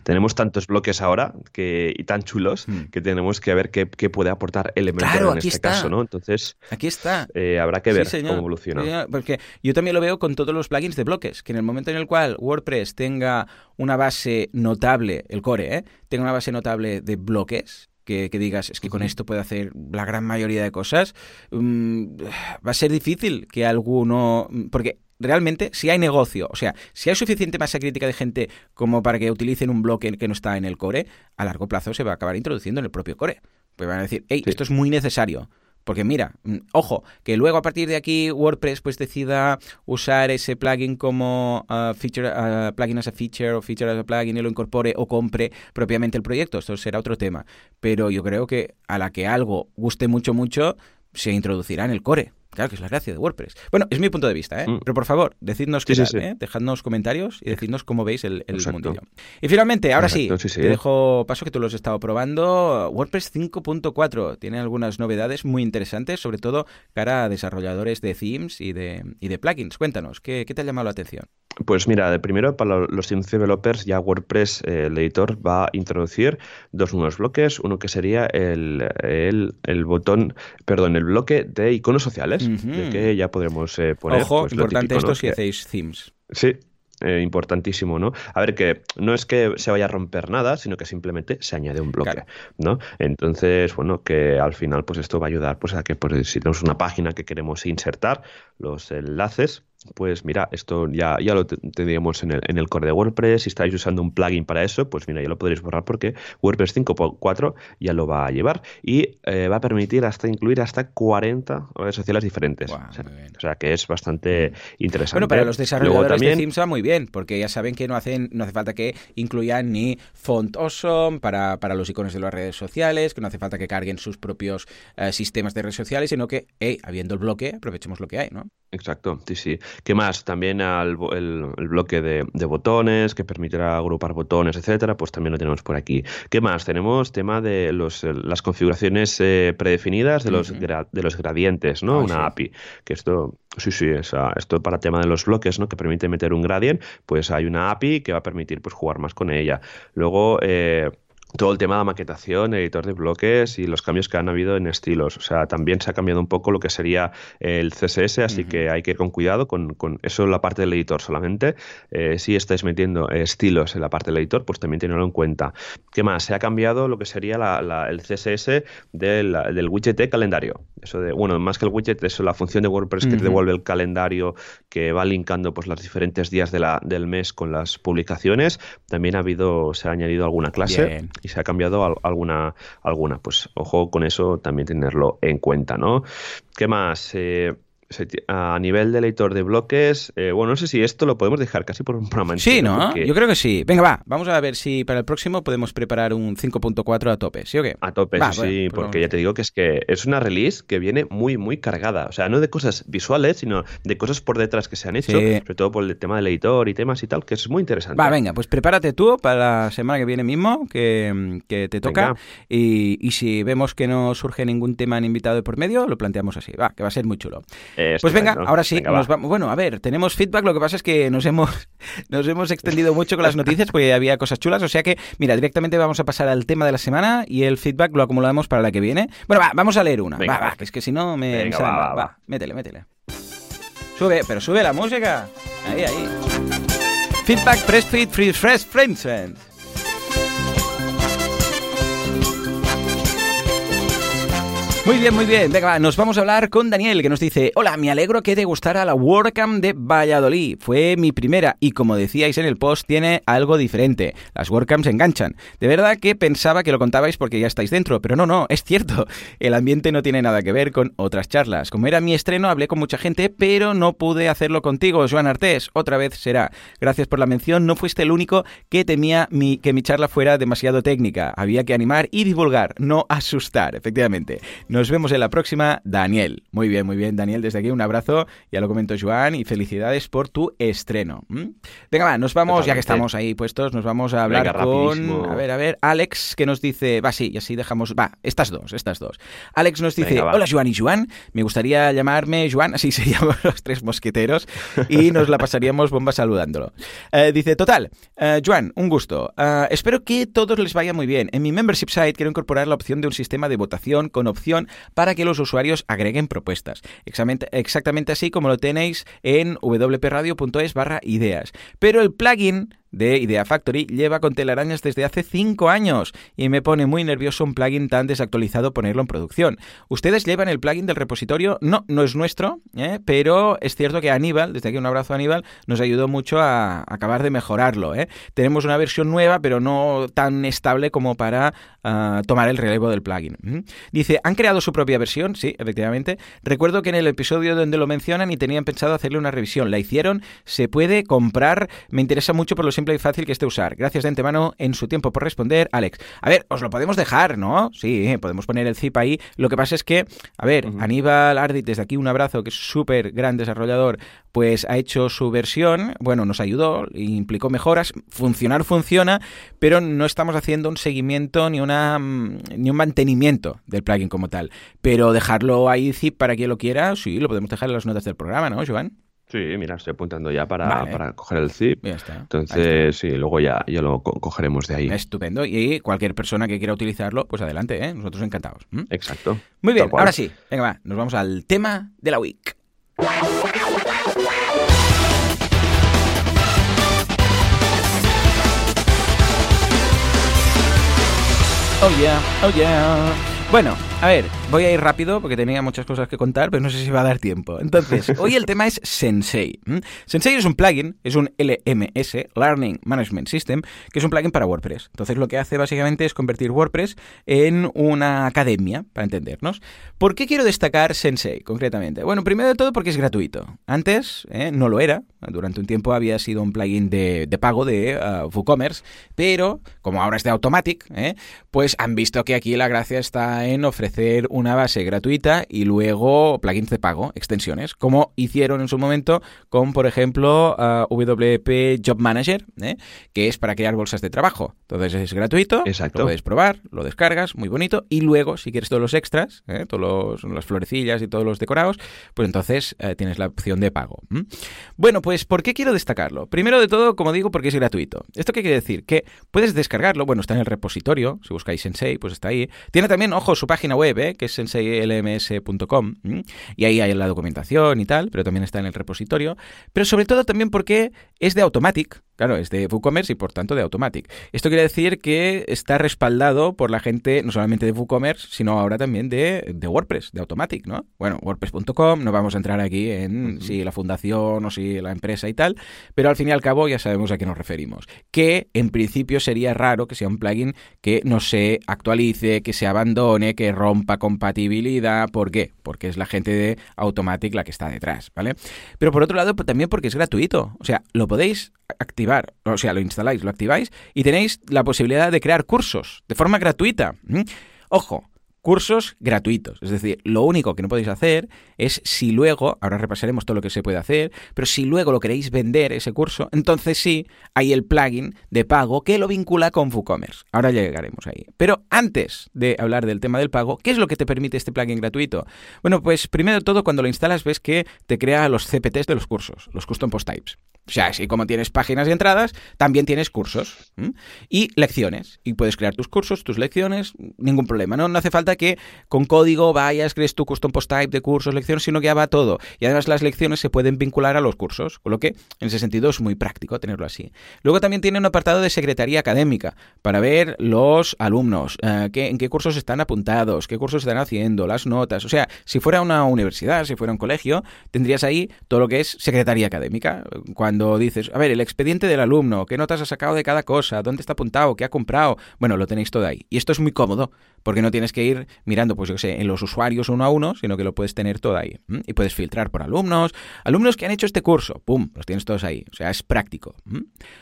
tenemos tantos bloques ahora que, y tan chulos hmm. que tenemos que ver qué, puede aportar Elementor en este caso, ¿no? Entonces, aquí está. Eh, habrá que ver cómo evoluciona. porque yo también lo veo con todos los plugins de bloques, que en el momento en el cual WordPress tenga una base notable, el core, ¿eh? tenga una base notable de bloques, que, digas, es que con esto puede hacer la gran mayoría de cosas, mm, va a ser difícil que alguno... Porque realmente, si hay negocio, o sea, si hay suficiente masa crítica de gente como para que utilicen un bloque que no está en el core, a largo plazo se va a acabar introduciendo en el propio core. Pues van a decir, hey, esto es muy necesario. Porque mira, mm, ojo, que luego a partir de aquí WordPress pues decida usar ese plugin como uh, feature, uh, plugin as a feature o feature as a plugin y lo incorpore o compre propiamente el proyecto. Esto será otro tema. Pero yo creo que a la que algo guste mucho, mucho, se introducirá en el core. Claro que es la gracia de WordPress. Bueno, es mi punto de vista, ¿eh? Mm. Pero por favor, decidnos qué tal, ¿eh? Dejadnos comentarios y decidnos cómo veis el, el mundillo. Y finalmente, ahora sí, te dejo paso que tú lo has estado probando. WordPress 5.4 tiene algunas novedades muy interesantes, sobre todo cara a desarrolladores de themes y de, y de plugins. Cuéntanos, ¿qué, ¿qué te ha llamado la atención? Pues mira, de primero para los developers ya WordPress, eh, el editor, va a introducir dos nuevos bloques. Uno que sería el, el, botón, perdón, el bloque de iconos sociales, de que ya podremos eh, poner. Ojo, pues, importante esto si hacéis themes. Sí, eh, importantísimo, ¿no? A ver, que no es que se vaya a romper nada, sino que simplemente se añade un bloque, ¿no? Entonces, bueno, que al final, pues esto va a ayudar pues, a que pues, si tenemos una página que queremos insertar, los enlaces pues mira, esto ya, ya lo tendríamos en el, en el core de WordPress. Si estáis usando un plugin para eso, pues mira, ya lo podréis borrar porque WordPress 5.4 ya lo va a llevar y eh, va a permitir hasta incluir hasta 40 redes sociales diferentes. o, sea, que es bastante interesante. Bueno, para los desarrolladores de themes va muy bien, porque ya saben que no hacen, no hace falta que incluyan ni font awesome para, para los iconos de las redes sociales, que no hace falta que carguen sus propios eh, sistemas de redes sociales, sino que, hey, habiendo el bloque, aprovechemos lo que hay, ¿no? Exacto, sí, sí. ¿Qué más? También el, el, bloque de, botones que permitirá agrupar botones, etcétera, pues también lo tenemos por aquí. ¿Qué más? Tenemos tema de los, las configuraciones eh, predefinidas de los, de los gradientes, ¿no? Una API. Que esto, sí, sí, esto para tema de los bloques, ¿no? Que permite meter un gradient, pues hay una API que va a permitir pues jugar más con ella. Luego, eh, todo el tema de la maquetación, editor de bloques y los cambios que han habido en estilos. O sea, también se ha cambiado un poco lo que sería el CSS, así que hay que ir con cuidado con, con eso en la parte del editor solamente. Eh, si estáis metiendo estilos en la parte del editor, pues también tenedlo en cuenta. ¿Qué más? Se ha cambiado lo que sería el CSS del, widget de calendario. Eso de, bueno, más que el widget, eso la función de WordPress que te devuelve el calendario que va linkando pues los diferentes días de la, del mes con las publicaciones. También ha habido, se ha añadido alguna clase y se ha cambiado alguna, alguna. Pues ojo con eso también tenerlo en cuenta, ¿no? ¿Qué más? Eh, a nivel de editor de bloques, eh, bueno, no sé si esto lo podemos dejar casi por un programa Sí, ¿no? Yo creo que sí. Venga, va, vamos a ver si para el próximo podemos preparar un 5.4 a tope, ¿sí o qué? A tope, sí, pues porque ya te digo que es que es una release que viene muy, muy cargada. O sea, no de cosas visuales, sino de cosas por detrás que se han hecho, sobre todo por el tema del editor y temas y tal, que es muy interesante. Va, venga, pues prepárate tú para la semana que viene mismo, que, te toca. Y, y si vemos que no surge ningún tema en invitado de por medio, lo planteamos así. Va, que va a ser muy chulo pues venga, ahora sí, nos vamos. Bueno, a ver, tenemos feedback, lo que pasa es que nos hemos, nos hemos extendido mucho con las noticias porque había cosas chulas, o sea que, mira, directamente vamos a pasar al tema de la semana y el feedback lo acumulamos para la que viene. Bueno, va, vamos a leer una. va, va, que es que si no me... Venga, va, va, métele, métele. Sube, pero sube la música. Ahí, ahí. Feedback, press feed, free, fresh, friends. Muy bien, muy bien. Venga, nos vamos a hablar con Daniel, que nos dice, hola, me alegro que te gustara la WordCamp de Valladolid. Fue mi primera y como decíais en el post, tiene algo diferente. Las WordCamps enganchan. De verdad que pensaba que lo contabais porque ya estáis dentro, pero no, no, es cierto. El ambiente no tiene nada que ver con otras charlas. Como era mi estreno, hablé con mucha gente, pero no pude hacerlo contigo, Joan Artés. Otra vez será. Gracias por la mención. No fuiste el único que temía mi, que mi charla fuera demasiado técnica. Había que animar y divulgar, no asustar, efectivamente. Nos vemos en la próxima, Daniel. Muy bien, muy bien, Daniel. Desde aquí un abrazo, ya lo comento Joan, y felicidades por tu estreno. Venga, va, nos vamos, ya que estamos ahí puestos, nos vamos a hablar con... A ver, a ver, Alex, que nos dice... Va, sí, y así dejamos... Va, estas dos, estas dos. Alex nos dice, hola Joan y Joan, me gustaría llamarme Joan, así se llaman los tres mosqueteros, y nos la pasaríamos bomba saludándolo. Eh, dice, total, uh, Joan, un gusto. Eh, espero que todos les vaya muy bien. En mi membership site quiero incorporar la opción de un sistema de votación con opción para que los usuarios agreguen propuestas. Exactamente, así como lo tenéis en wpradio.es barra ideas. Pero el plugin de Idea Factory lleva con telarañas desde hace 5 años y me pone muy nervioso un plugin tan desactualizado ponerlo en producción. ¿Ustedes llevan el plugin del repositorio? No, no es nuestro, ¿eh? pero es cierto que Aníbal, desde aquí un abrazo a Aníbal, nos ayudó mucho a acabar de mejorarlo. ¿eh? Tenemos una versión nueva, pero no tan estable como para ah, tomar el relevo del plugin. Dice, ¿han creado su propia versión? Sí, efectivamente. Recuerdo que en el episodio donde lo mencionan y tenían pensado hacerle una revisión. La hicieron, se puede comprar. Me interesa mucho por los simple y fácil que esté usar. Gracias de antemano en su tiempo por responder, Alex. A ver, os lo podemos dejar, ¿no? Sí, eh, podemos poner el zip ahí. Lo que pasa es que, a ver, Aníbal Ardit, desde aquí un abrazo, que es súper gran desarrollador, pues ha hecho su versión, bueno, nos ayudó, implicó mejoras, funcionar funciona, pero no estamos haciendo un seguimiento ni, una, mm, ni un mantenimiento del plugin como tal. Pero dejarlo ahí zip para quien lo quiera, sí, lo podemos dejar en las notas del programa, ¿no, Joan? Sí, mira, estoy apuntando ya para, coger el zip. Entonces, sí, luego ya, ya lo cogeremos de ahí. Estupendo. Y cualquier persona que quiera utilizarlo, pues adelante, ¿eh? Nosotros encantados. Exacto. Muy bien, ahora sí. Venga, va, nos vamos al tema de la week. Oh yeah, oh yeah. Bueno, a ver, voy a ir rápido porque tenía muchas cosas que contar, pero no sé si va a dar tiempo. Entonces, hoy el tema es Sensei. Sensei es un plugin, es un LMS, Learning Management System, que es un plugin para WordPress. Entonces, lo que hace básicamente es convertir WordPress en una academia, para entendernos. ¿Por qué quiero destacar Sensei concretamente? Bueno, primero de todo porque es gratuito. Antes eh, no lo era. Durante un tiempo había sido un plugin de, pago de uh, WooCommerce, pero como ahora es de Automatic, eh, pues han visto que aquí la gracia está en ofrecer ofrecer una base gratuita y luego plugins de pago, extensiones, como hicieron en su momento con, por ejemplo, WP Job Manager, ¿eh? que es para crear bolsas de trabajo. Entonces es gratuito, Exacto. lo puedes probar, lo descargas, muy bonito, y luego, si quieres todos los extras, ¿eh? todos los, las florecillas y todos los decorados, pues entonces eh, tienes la opción de pago. Bueno, pues ¿por qué quiero destacarlo? Primero de todo, como digo, porque es gratuito. ¿Esto qué quiere decir? Que puedes descargarlo, bueno, está en el repositorio, si buscáis Sensei, pues está ahí. Tiene también, ojo, su página web, ¿eh? que es senseilms.com, y ahí hay la documentación y tal, pero también está en el repositorio. Pero sobre todo también porque es de Automatic, Claro, es de WooCommerce y por tanto de Automatic. Esto quiere decir que está respaldado por la gente no solamente de WooCommerce, sino ahora también de, WordPress, de Automatic, ¿no? Bueno, WordPress.com, no vamos a entrar aquí en si la fundación o si la empresa y tal, pero al fin y al cabo ya sabemos a qué nos referimos. Que en principio sería raro que sea un plugin que no se actualice, que se abandone, que rompa compatibilidad. ¿Por qué? Porque es la gente de Automatic la que está detrás, ¿vale? Pero por otro lado, también porque es gratuito. O sea, lo podéis activar, o sea, lo instaláis, lo activáis y tenéis la posibilidad de crear cursos de forma gratuita. Ojo, cursos gratuitos. Es decir, lo único que no podéis hacer es si luego, ahora repasaremos todo lo que se puede hacer, pero si luego lo queréis vender ese curso, entonces sí hay el plugin de pago que lo vincula con WooCommerce. Ahora llegaremos ahí. Pero antes de hablar del tema del pago, ¿qué es lo que te permite este plugin gratuito? Bueno, pues primero de todo, cuando lo instalas ves que te crea los CPTs de los cursos, los Custom Post Types. O sea, así como tienes páginas y entradas, también tienes cursos y lecciones. Y puedes crear tus cursos, tus lecciones, ningún problema. ¿no? no hace falta que con código vayas, crees tu custom post type de cursos, lecciones, sino que ya va todo. Y además las lecciones se pueden vincular a los cursos, con lo que en ese sentido es muy práctico tenerlo así. Luego también tiene un apartado de secretaría académica para ver los alumnos, eh, qué, en qué cursos están apuntados, qué cursos están haciendo, las notas. O sea, si fuera una universidad, si fuera un colegio, tendrías ahí todo lo que es secretaría académica. Cuando cuando dices, a ver, el expediente del alumno, qué notas ha sacado de cada cosa, dónde está apuntado, qué ha comprado, bueno, lo tenéis todo ahí. Y esto es muy cómodo, porque no tienes que ir mirando, pues yo qué sé, en los usuarios uno a uno, sino que lo puedes tener todo ahí. Y puedes filtrar por alumnos, alumnos que han hecho este curso, ¡pum! Los tienes todos ahí. O sea, es práctico.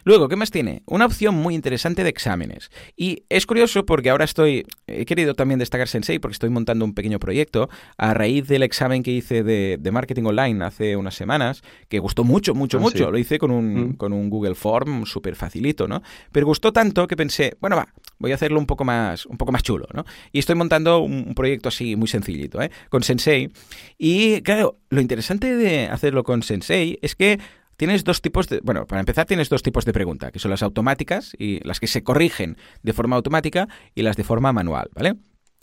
Luego, ¿qué más tiene? Una opción muy interesante de exámenes. Y es curioso porque ahora estoy, he querido también destacar Sensei porque estoy montando un pequeño proyecto a raíz del examen que hice de, marketing online hace unas semanas, que gustó mucho, mucho, ah, mucho. Lo hice con un, mm. con un Google Form súper facilito, ¿no? Pero gustó tanto que pensé, bueno, va, voy a hacerlo un poco más, un poco más chulo, ¿no? Y estoy montando un, proyecto así muy sencillito, ¿eh? Con Sensei. Y claro, lo interesante de hacerlo con Sensei es que tienes dos tipos de. Bueno, para empezar, tienes dos tipos de pregunta, que son las automáticas y las que se corrigen de forma automática y las de forma manual, ¿vale?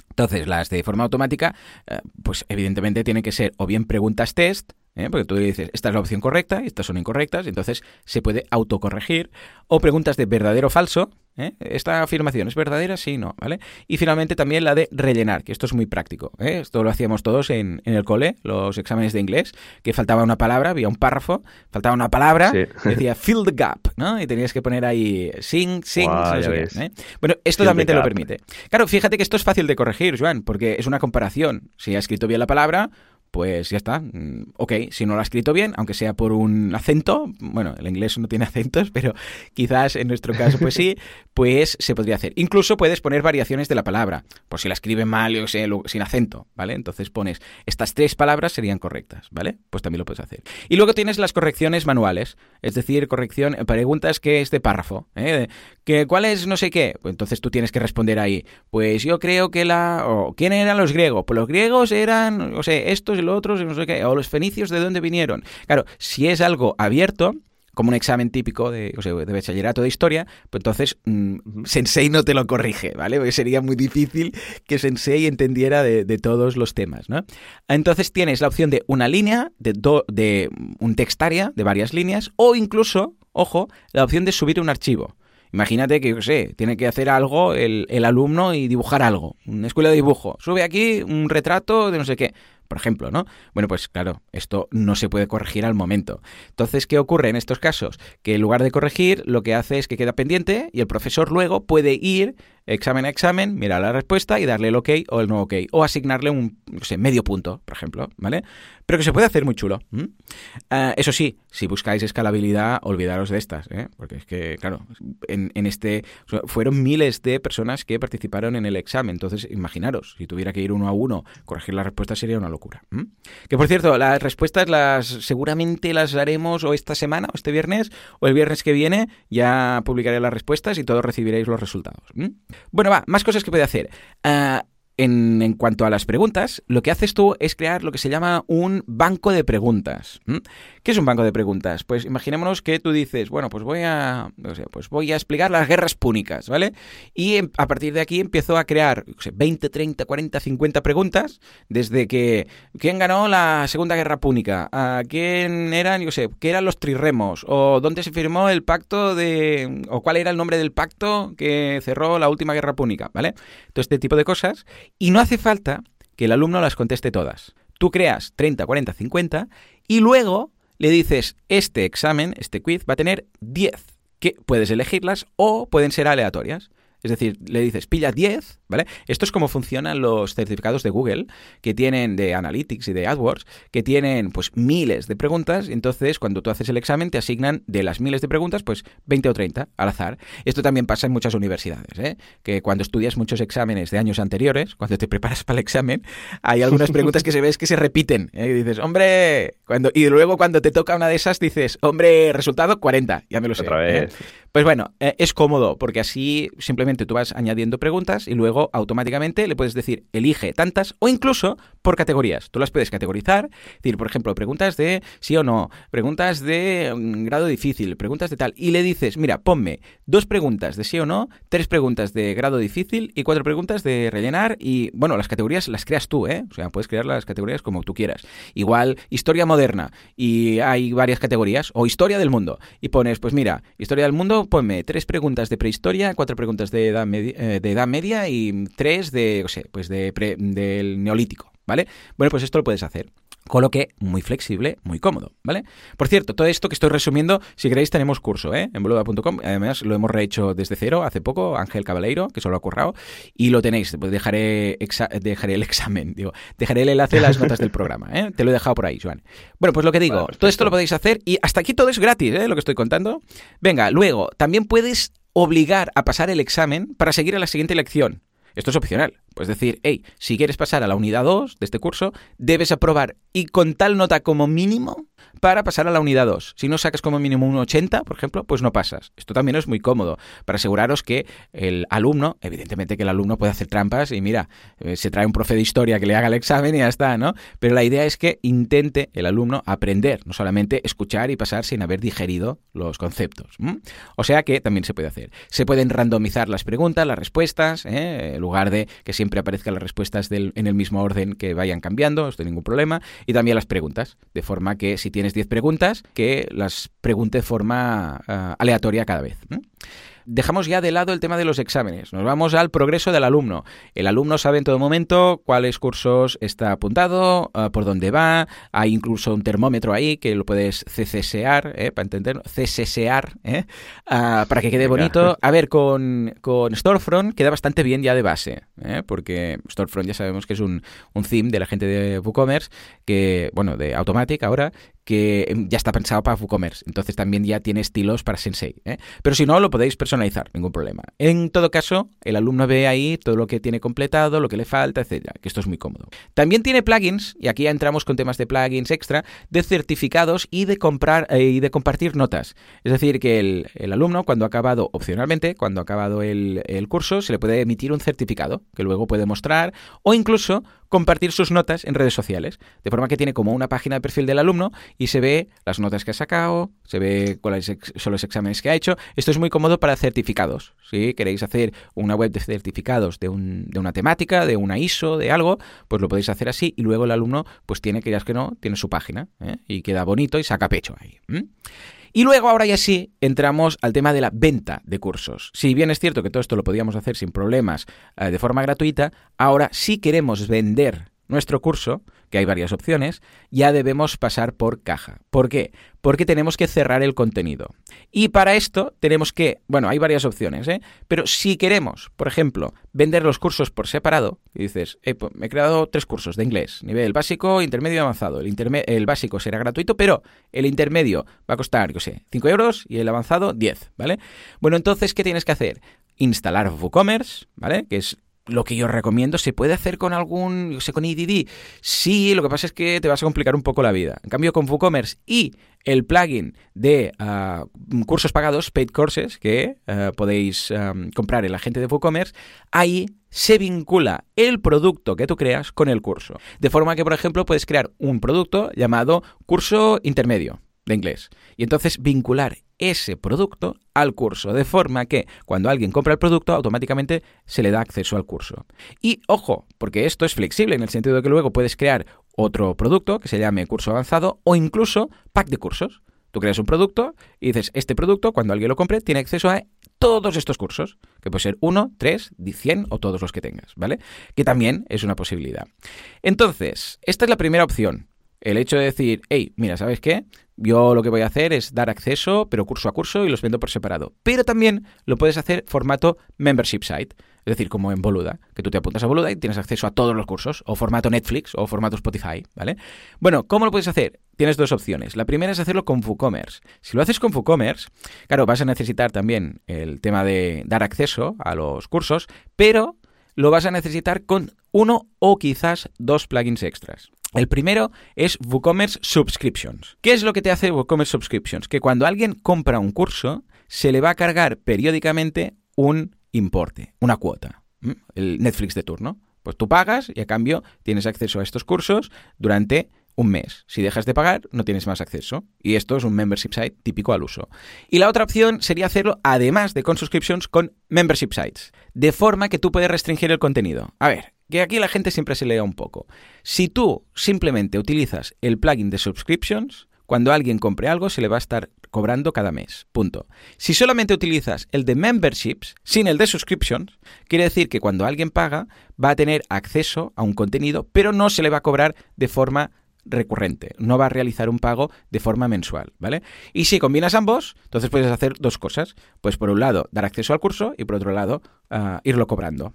Entonces, las de forma automática, eh, pues evidentemente tienen que ser o bien preguntas test, ¿eh? porque tú dices, esta es la opción correcta, y estas son incorrectas, entonces se puede autocorregir, o preguntas de verdadero o falso, ¿eh? ¿Esta afirmación es verdadera? Sí, no, ¿vale? Y finalmente también la de rellenar, que esto es muy práctico. ¿eh? Esto lo hacíamos todos en, el cole, los exámenes de inglés, que faltaba una palabra, había un párrafo, faltaba una palabra, decía fill the gap, ¿no? Y tenías que poner ahí sing, sing, Bueno, esto también te lo permite. Claro, fíjate que esto es fácil de corregir, Joan, porque es una comparación. Si ha escrito bien la palabra, pues ya está. Mm, ok, si no lo ha escrito bien, aunque sea por un acento, bueno, el inglés no tiene acentos, pero quizás en nuestro caso pues sí, pues se podría hacer. Incluso puedes poner variaciones de la palabra, por si la escribe mal, o sea, sin acento, ¿vale? Entonces pones, estas tres palabras serían correctas, ¿vale? Pues también lo puedes hacer. Y luego tienes las correcciones manuales, es decir, corrección, preguntas que es de párrafo, ¿eh? que ¿Cuál es no sé qué? Pues entonces tú tienes que responder ahí, pues yo creo que la... O, ¿Quién eran los griegos? Pues los griegos eran, o sea, estos no sé qué, o los fenicios de dónde vinieron. Claro, si es algo abierto, como un examen típico de, o sea, de bachillerato de historia, pues entonces mm, Sensei no te lo corrige, ¿vale? Porque sería muy difícil que Sensei entendiera de, todos los temas, ¿no? Entonces tienes la opción de una línea, de, de un textaria, de varias líneas, o incluso, ojo, la opción de subir un archivo. Imagínate que, yo sé, tiene que hacer algo el, el, alumno y dibujar algo. Una escuela de dibujo. Sube aquí un retrato de no sé qué por ejemplo, ¿no? Bueno, pues claro, esto no se puede corregir al momento. Entonces, ¿qué ocurre en estos casos? Que en lugar de corregir, lo que hace es que queda pendiente y el profesor luego puede ir examen a examen, mirar la respuesta y darle el ok o el no ok. O asignarle un, no sé, medio punto, por ejemplo, ¿vale? Pero que se puede hacer muy chulo. Ah, eso sí, si buscáis escalabilidad, olvidaros de estas, ¿eh? Porque es que, claro, en, este... Fueron miles de personas que participaron en el examen. Entonces, imaginaros, si tuviera que ir uno a uno, corregir la respuesta sería una locura. Que, por cierto, las respuestas las seguramente las haremos o esta semana, o este viernes, o el viernes que viene, ya publicaré las respuestas y todos recibiréis los resultados. Bueno, va, más cosas que puede hacer. Ah, en, cuanto a las preguntas, lo que haces tú es crear lo que se llama un banco de preguntas. ¿Qué es un banco de preguntas? Pues imaginémonos que tú dices, bueno, pues voy a, pues voy a explicar las guerras púnicas, ¿vale? Y em, a partir de aquí empiezo a crear 20, 30, 40, 50 preguntas, desde que quién ganó la Segunda Guerra Púnica, a quién eran, yo sé, qué eran los trirremos, o dónde se firmó el pacto de, o cuál era el nombre del pacto que cerró la última Guerra Púnica, ¿vale? Todo este tipo de cosas y no hace falta que el alumno las conteste todas. Tú creas 30, 40, 50 y luego le dices, este examen, este quiz, va a tener 10, que puedes elegirlas o pueden ser aleatorias. Es decir, le dices, pilla 10, ¿vale? Esto es como funcionan los certificados de Google, que tienen de Analytics y de AdWords, que tienen pues miles de preguntas, entonces cuando tú haces el examen te asignan de las miles de preguntas, pues 20 o 30 al azar. Esto también pasa en muchas universidades, ¿eh? Que cuando estudias muchos exámenes de años anteriores, cuando te preparas para el examen, hay algunas preguntas que se ves que se repiten. ¿eh? Y dices, hombre, cuando y luego cuando te toca una de esas dices, hombre, resultado 40, ya me lo sé. Otra ¿eh? Pues bueno, eh, es cómodo porque así simplemente tú vas añadiendo preguntas y luego automáticamente le puedes decir elige tantas o incluso por categorías. Tú las puedes categorizar, decir, por ejemplo, preguntas de sí o no, preguntas de mm, grado difícil, preguntas de tal. Y le dices, mira, ponme dos preguntas de sí o no, tres preguntas de grado difícil y cuatro preguntas de rellenar. Y bueno, las categorías las creas tú, ¿eh? O sea, puedes crear las categorías como tú quieras. Igual, historia moderna y hay varias categorías, o historia del mundo. Y pones, pues mira, historia del mundo ponme tres preguntas de prehistoria, cuatro preguntas de edad, eh, de edad media y tres de, no sé, pues de del neolítico, ¿vale? Bueno, pues esto lo puedes hacer. Con lo que, muy flexible, muy cómodo, ¿vale? Por cierto, todo esto que estoy resumiendo, si queréis tenemos curso, ¿eh? En boluda.com, además lo hemos rehecho desde cero hace poco, Ángel Cabaleiro, que solo ha currado, y lo tenéis, pues dejaré, dejaré el examen, digo, dejaré el enlace en las notas del programa, ¿eh? Te lo he dejado por ahí, Joan. Bueno, pues lo que digo, todo esto lo podéis hacer, y hasta aquí todo es gratis, ¿eh? Lo que estoy contando. Venga, luego, también puedes obligar a pasar el examen para seguir a la siguiente lección. Esto es opcional. Pues decir, hey, si quieres pasar a la unidad 2 de este curso, debes aprobar y con tal nota como mínimo para pasar a la unidad 2. Si no sacas como mínimo un 80, por ejemplo, pues no pasas. Esto también es muy cómodo para aseguraros que el alumno, evidentemente que el alumno puede hacer trampas y mira, eh, se trae un profe de historia que le haga el examen y ya está, ¿no? Pero la idea es que intente el alumno aprender, no solamente escuchar y pasar sin haber digerido los conceptos. O sea que también se puede hacer. Se pueden randomizar las preguntas, las respuestas, ¿eh? en lugar de que siempre aparezcan las respuestas en el mismo orden que vayan cambiando, no hay ningún problema. Y también las preguntas, de forma que si tienes 10 preguntas, que las pregunte de forma ah, aleatoria cada vez dejamos ya de lado el tema de los exámenes. Nos vamos al progreso del alumno. El alumno sabe en todo momento cuáles cursos está apuntado, ah, por dónde va. Hay incluso un termómetro ahí que lo puedes CCSear, ¿eh? para entenderlo, CCSear, ¿eh? Ah, para que quede bonito. A ver, con, con Storefront queda bastante bien ya de base, ¿eh? porque Storefront ya sabemos que es un, un theme de la gente de WooCommerce, que, bueno, de Automatic ahora, que em, ya está pensado para WooCommerce. Entonces también ya tiene estilos para Sensei. ¿eh? Pero si no, lo podéis personalizar, ningún problema. En todo caso, el alumno ve ahí todo lo que tiene completado, lo que le falta, etcétera, que esto es muy cómodo. También tiene plugins, y aquí ya entramos con temas de plugins extra, de certificados y de comprar eh, y de compartir notas. Es decir, que el, alumno, cuando ha acabado, opcionalmente, cuando ha acabado el, el curso, se le puede emitir un certificado que luego puede mostrar, o incluso compartir sus notas en redes sociales. De forma que tiene como una página de perfil del alumno y se ve las notas que ha sacado, se ve cuáles son los exámenes que ha hecho. Esto es muy cómodo para certificados. Si queréis hacer una web de certificados de, una temática, de una ISO, de algo, pues lo podéis hacer así y luego el alumno pues tiene que, ya que no, tiene su página ¿eh? y queda bonito y saca pecho ahí. Y luego, ahora ya sí, entramos al tema de la venta de cursos. Si bien es cierto que todo esto lo podíamos hacer sin problemas eh, de forma gratuita, ahora sí queremos vender nuestro curso, que hay varias opciones, ya debemos pasar por caja. ¿Por qué? Porque tenemos que cerrar el contenido. Y para esto tenemos que, bueno, hay varias opciones, ¿eh? Pero si queremos, por ejemplo, vender los cursos por separado, y dices, pues me he creado tres cursos de inglés, nivel básico, intermedio y avanzado. El, el básico será gratuito, pero el intermedio va a costar, yo sé, 5 euros y el avanzado 10, ¿vale? Bueno, entonces, ¿qué tienes que hacer? Instalar WooCommerce, ¿vale? Que es lo que yo recomiendo, ¿se puede hacer con algún, yo sé, con EDD? Sí, lo que pasa es que te vas a complicar un poco la vida. En cambio, con WooCommerce y el plugin de ah, cursos pagados, paid courses, que ah, podéis ah, comprar en la gente de WooCommerce, ahí se vincula el producto que tú creas con el curso. De forma que, por ejemplo, puedes crear un producto llamado curso intermedio de inglés. Y entonces vincular ese producto al curso, de forma que cuando alguien compra el producto automáticamente se le da acceso al curso. Y ojo, porque esto es flexible en el sentido de que luego puedes crear otro producto que se llame curso avanzado o incluso pack de cursos. Tú creas un producto y dices, este producto, cuando alguien lo compre, tiene acceso a todos estos cursos, que puede ser uno, tres, cien o todos los que tengas, ¿vale? Que también es una posibilidad. Entonces, esta es la primera opción. El hecho de decir, hey, mira, ¿sabes qué? Yo lo que voy a hacer es dar acceso, pero curso a curso, y los vendo por separado. Pero también lo puedes hacer formato membership site, es decir, como en Boluda, que tú te apuntas a Boluda y tienes acceso a todos los cursos, o formato Netflix o formato Spotify, ¿vale? Bueno, ¿cómo lo puedes hacer? Tienes dos opciones. La primera es hacerlo con WooCommerce. Si lo haces con WooCommerce, claro, vas a necesitar también el tema de dar acceso a los cursos, pero lo vas a necesitar con uno o quizás dos plugins extras. El primero es WooCommerce Subscriptions. ¿Qué es lo que te hace WooCommerce Subscriptions? Que cuando alguien compra un curso, se le va a cargar periódicamente un importe, una cuota, el Netflix de turno. Pues tú pagas y a cambio tienes acceso a estos cursos durante un mes. Si dejas de pagar, no tienes más acceso. Y esto es un membership site típico al uso. Y la otra opción sería hacerlo, además de con subscriptions, con membership sites. De forma que tú puedes restringir el contenido. A ver, que aquí la gente siempre se lea un poco. Si tú simplemente utilizas el plugin de subscriptions, cuando alguien compre algo se le va a estar cobrando cada mes. Punto. Si solamente utilizas el de memberships sin el de subscriptions, quiere decir que cuando alguien paga va a tener acceso a un contenido, pero no se le va a cobrar de forma recurrente, no va a realizar un pago de forma mensual, ¿vale? Y si combinas ambos, entonces puedes hacer dos cosas. Pues por un lado, dar acceso al curso y por otro lado, ah, irlo cobrando.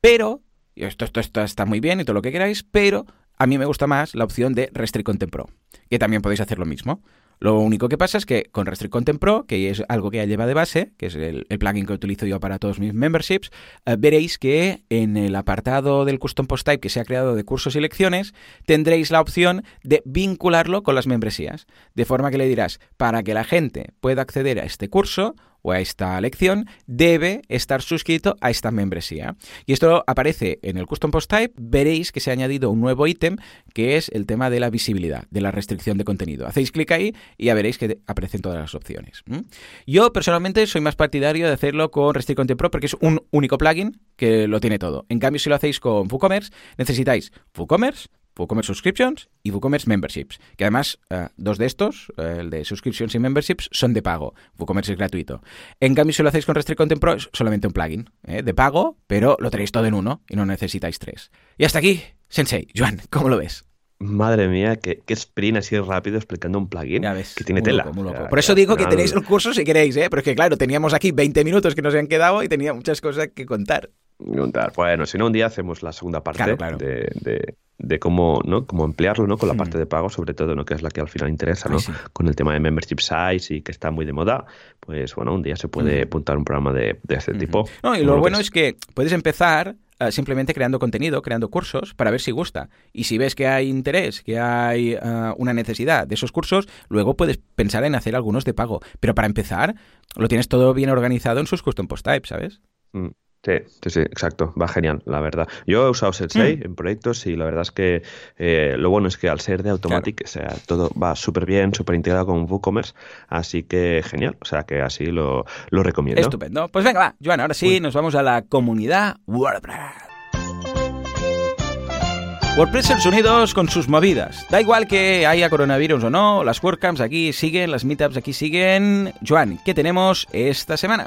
Pero esto, esto está muy bien y todo lo que queráis, pero a mí me gusta más la opción de Restrict Content Pro, que también podéis hacer lo mismo. Lo único que pasa es que con Restrict Content Pro, que es algo que ya lleva de base, que es el, plugin que utilizo yo para todos mis memberships, eh, veréis que en el apartado del Custom Post Type que se ha creado de cursos y lecciones, tendréis la opción de vincularlo con las membresías. De forma que le dirás, para que la gente pueda acceder a este curso, o a esta lección, debe estar suscrito a esta membresía. Y esto aparece en el Custom Post Type. Veréis que se ha añadido un nuevo ítem que es el tema de la visibilidad, de la restricción de contenido. Hacéis clic ahí y ya veréis que aparecen todas las opciones. Yo personalmente soy más partidario de hacerlo con Restrict Content Pro porque es un único plugin que lo tiene todo. En cambio, si lo hacéis con WooCommerce, necesitáis WooCommerce, WooCommerce Subscriptions y WooCommerce Memberships. Que además, eh, dos de estos, eh, el de Subscriptions y Memberships, son de pago. WooCommerce es gratuito. En cambio, si lo hacéis con Restrict Content Pro, es solamente un plugin eh, de pago, pero lo tenéis todo en uno y no necesitáis tres. Y hasta aquí, Sensei. Joan, ¿cómo lo ves? Madre mía, qué, sprint así rápido explicando un plugin que tiene tela. Por eso digo que tenéis el curso si queréis, ¿eh? Pero es que claro, teníamos aquí 20 minutos que nos han quedado y tenía muchas cosas que contar. Bueno, si no, un día hacemos la segunda parte De, de, cómo, ¿no? cómo emplearlo ¿no? con la hmm. parte de pago, sobre todo, ¿no? que es la que al final interesa, ¿no? con el tema de membership size y que está muy de moda. Pues bueno, un día se puede hmm. apuntar un programa de, este hmm. tipo. No, y lo bueno es que puedes empezar eh, simplemente creando contenido, creando cursos para ver si gusta. Y si ves que hay interés, que hay eh, una necesidad de esos cursos, luego puedes pensar en hacer algunos de pago. Pero para empezar, lo tienes todo bien organizado en sus custom post types, ¿sabes? Mm. Sí, sí, sí, exacto. Va genial, la verdad. Yo he usado Sensei mm. en proyectos y la verdad es que eh, lo bueno es que al ser de Automatic, o sea, todo va súper bien, súper integrado con WooCommerce, así que genial. O sea, que así lo, lo recomiendo. Estupendo. Pues venga, va, Joan, ahora sí, nos vamos a la comunidad WordPress. WordPressers Unidos con sus movidas. Da igual que haya coronavirus o no, las WordCamps aquí siguen, las meetups aquí siguen. Joan, ¿qué tenemos esta semana?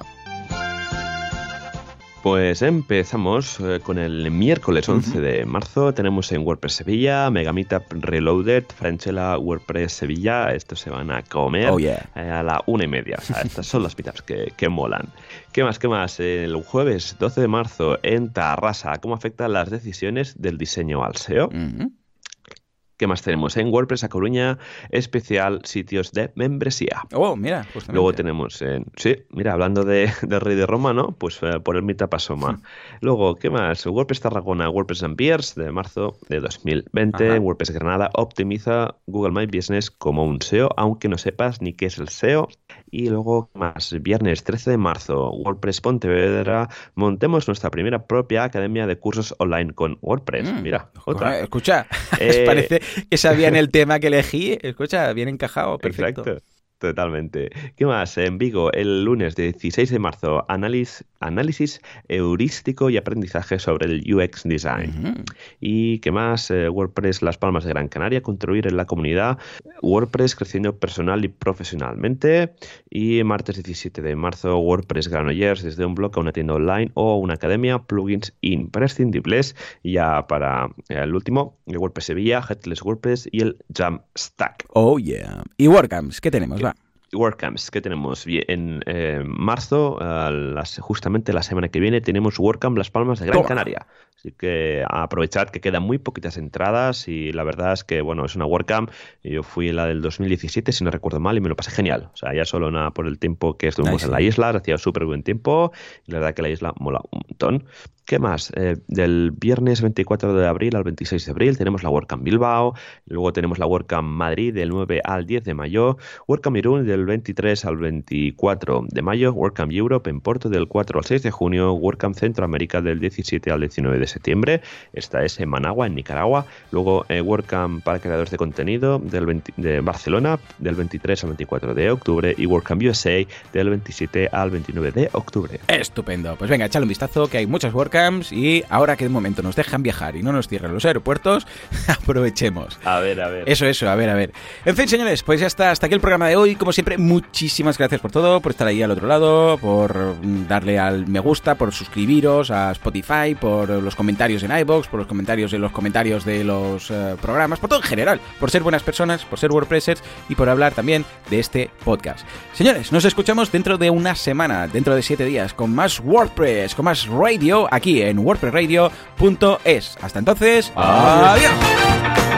Pues empezamos eh, con el miércoles 11 de marzo. Tenemos en WordPress Sevilla, Megamita Reloaded, Franchella WordPress Sevilla. Estos se van a comer Oh, eh, a la una y media. O sea, estas son las meetups que, que molan. ¿Qué más? ¿Qué más? El jueves 12 de marzo en Tarrasa. ¿Cómo afectan las decisiones del diseño al SEO? ¿Qué más tenemos? En WordPress A Coruña, especial sitios de membresía. Oh, mira, justamente. Luego tenemos, en, sí, mira, hablando de, del rey de Roma, ¿no? Pues eh, por el Meetup a Soma. Luego, ¿qué más? WordPress Tarragona, WordPress Ampiers de marzo de 2020. Ajá. WordPress Granada optimiza Google My Business como un SEO, aunque no sepas ni qué es el SEO. Y luego, ¿qué más? Viernes 13 de marzo, WordPress Pontevedra. Montemos nuestra primera propia academia de cursos online con WordPress. Mm. Mira, otra. Escucha, Eh, parece que sabían el tema que elegí. Escucha, bien encajado, perfecto. Exacto. Totalmente. ¿Qué más? En Vigo, el lunes 16 de marzo, análisis, análisis heurístico y aprendizaje sobre el UX Design. ¿Y qué más? Eh, WordPress Las Palmas de Gran Canaria, contribuir en la comunidad. WordPress creciendo personal y profesionalmente. Y martes 17 de marzo, WordPress Granollers, desde un blog a una tienda online o una academia, plugins imprescindibles. Ya para eh, el último, el WordPress Sevilla, Headless WordPress y el Jamstack. Oh, yeah. ¿Y WordCamps? ¿Qué tenemos? Va. WordCamps que tenemos en eh, marzo, las- justamente la semana que viene, tenemos WordCamp Las Palmas de Gran Toma. Canaria. Así que aprovechad que quedan muy poquitas entradas y la verdad es que, bueno, es una WordCamp. Yo fui la del 2017, si no recuerdo mal, y me lo pasé genial. O sea, ya solo nada por el tiempo que estuvimos Nice. en la isla, hacía súper buen tiempo y la verdad que la isla mola un montón. ¿Qué más? Eh, del viernes 24 de abril al 26 de abril tenemos la WordCamp Bilbao, luego tenemos la WordCamp Madrid del 9 al 10 de mayo, WordCamp Irún del 23 al 24 de mayo, WordCamp Europe en Porto del 4 al 6 de junio, WordCamp Centroamérica del 17 al 19 de septiembre, esta es en Managua, en Nicaragua, luego eh, WordCamp para creadores de contenido del 20 de Barcelona del 23 al 24 de octubre y WordCamp USA del 27 al 29 de octubre. Estupendo. Pues venga, échale un vistazo, que hay muchas Y ahora que de momento nos dejan viajar y no nos cierran los aeropuertos, aprovechemos. A ver, a ver. Eso, eso, a ver, a ver. En fin, señores, pues ya está, hasta aquí el programa de hoy. Como siempre, muchísimas gracias por todo, por estar ahí al otro lado, por mm, darle al me gusta, por suscribiros a Spotify, por los comentarios en iBox, por los comentarios en los comentarios de los eh, programas, por todo en general, por ser buenas personas, por ser WordPressers y por hablar también de este podcast. Señores, nos escuchamos dentro de una semana, dentro de siete días, con más WordPress, con más radio en wordpressradio.es. Hasta entonces, adiós.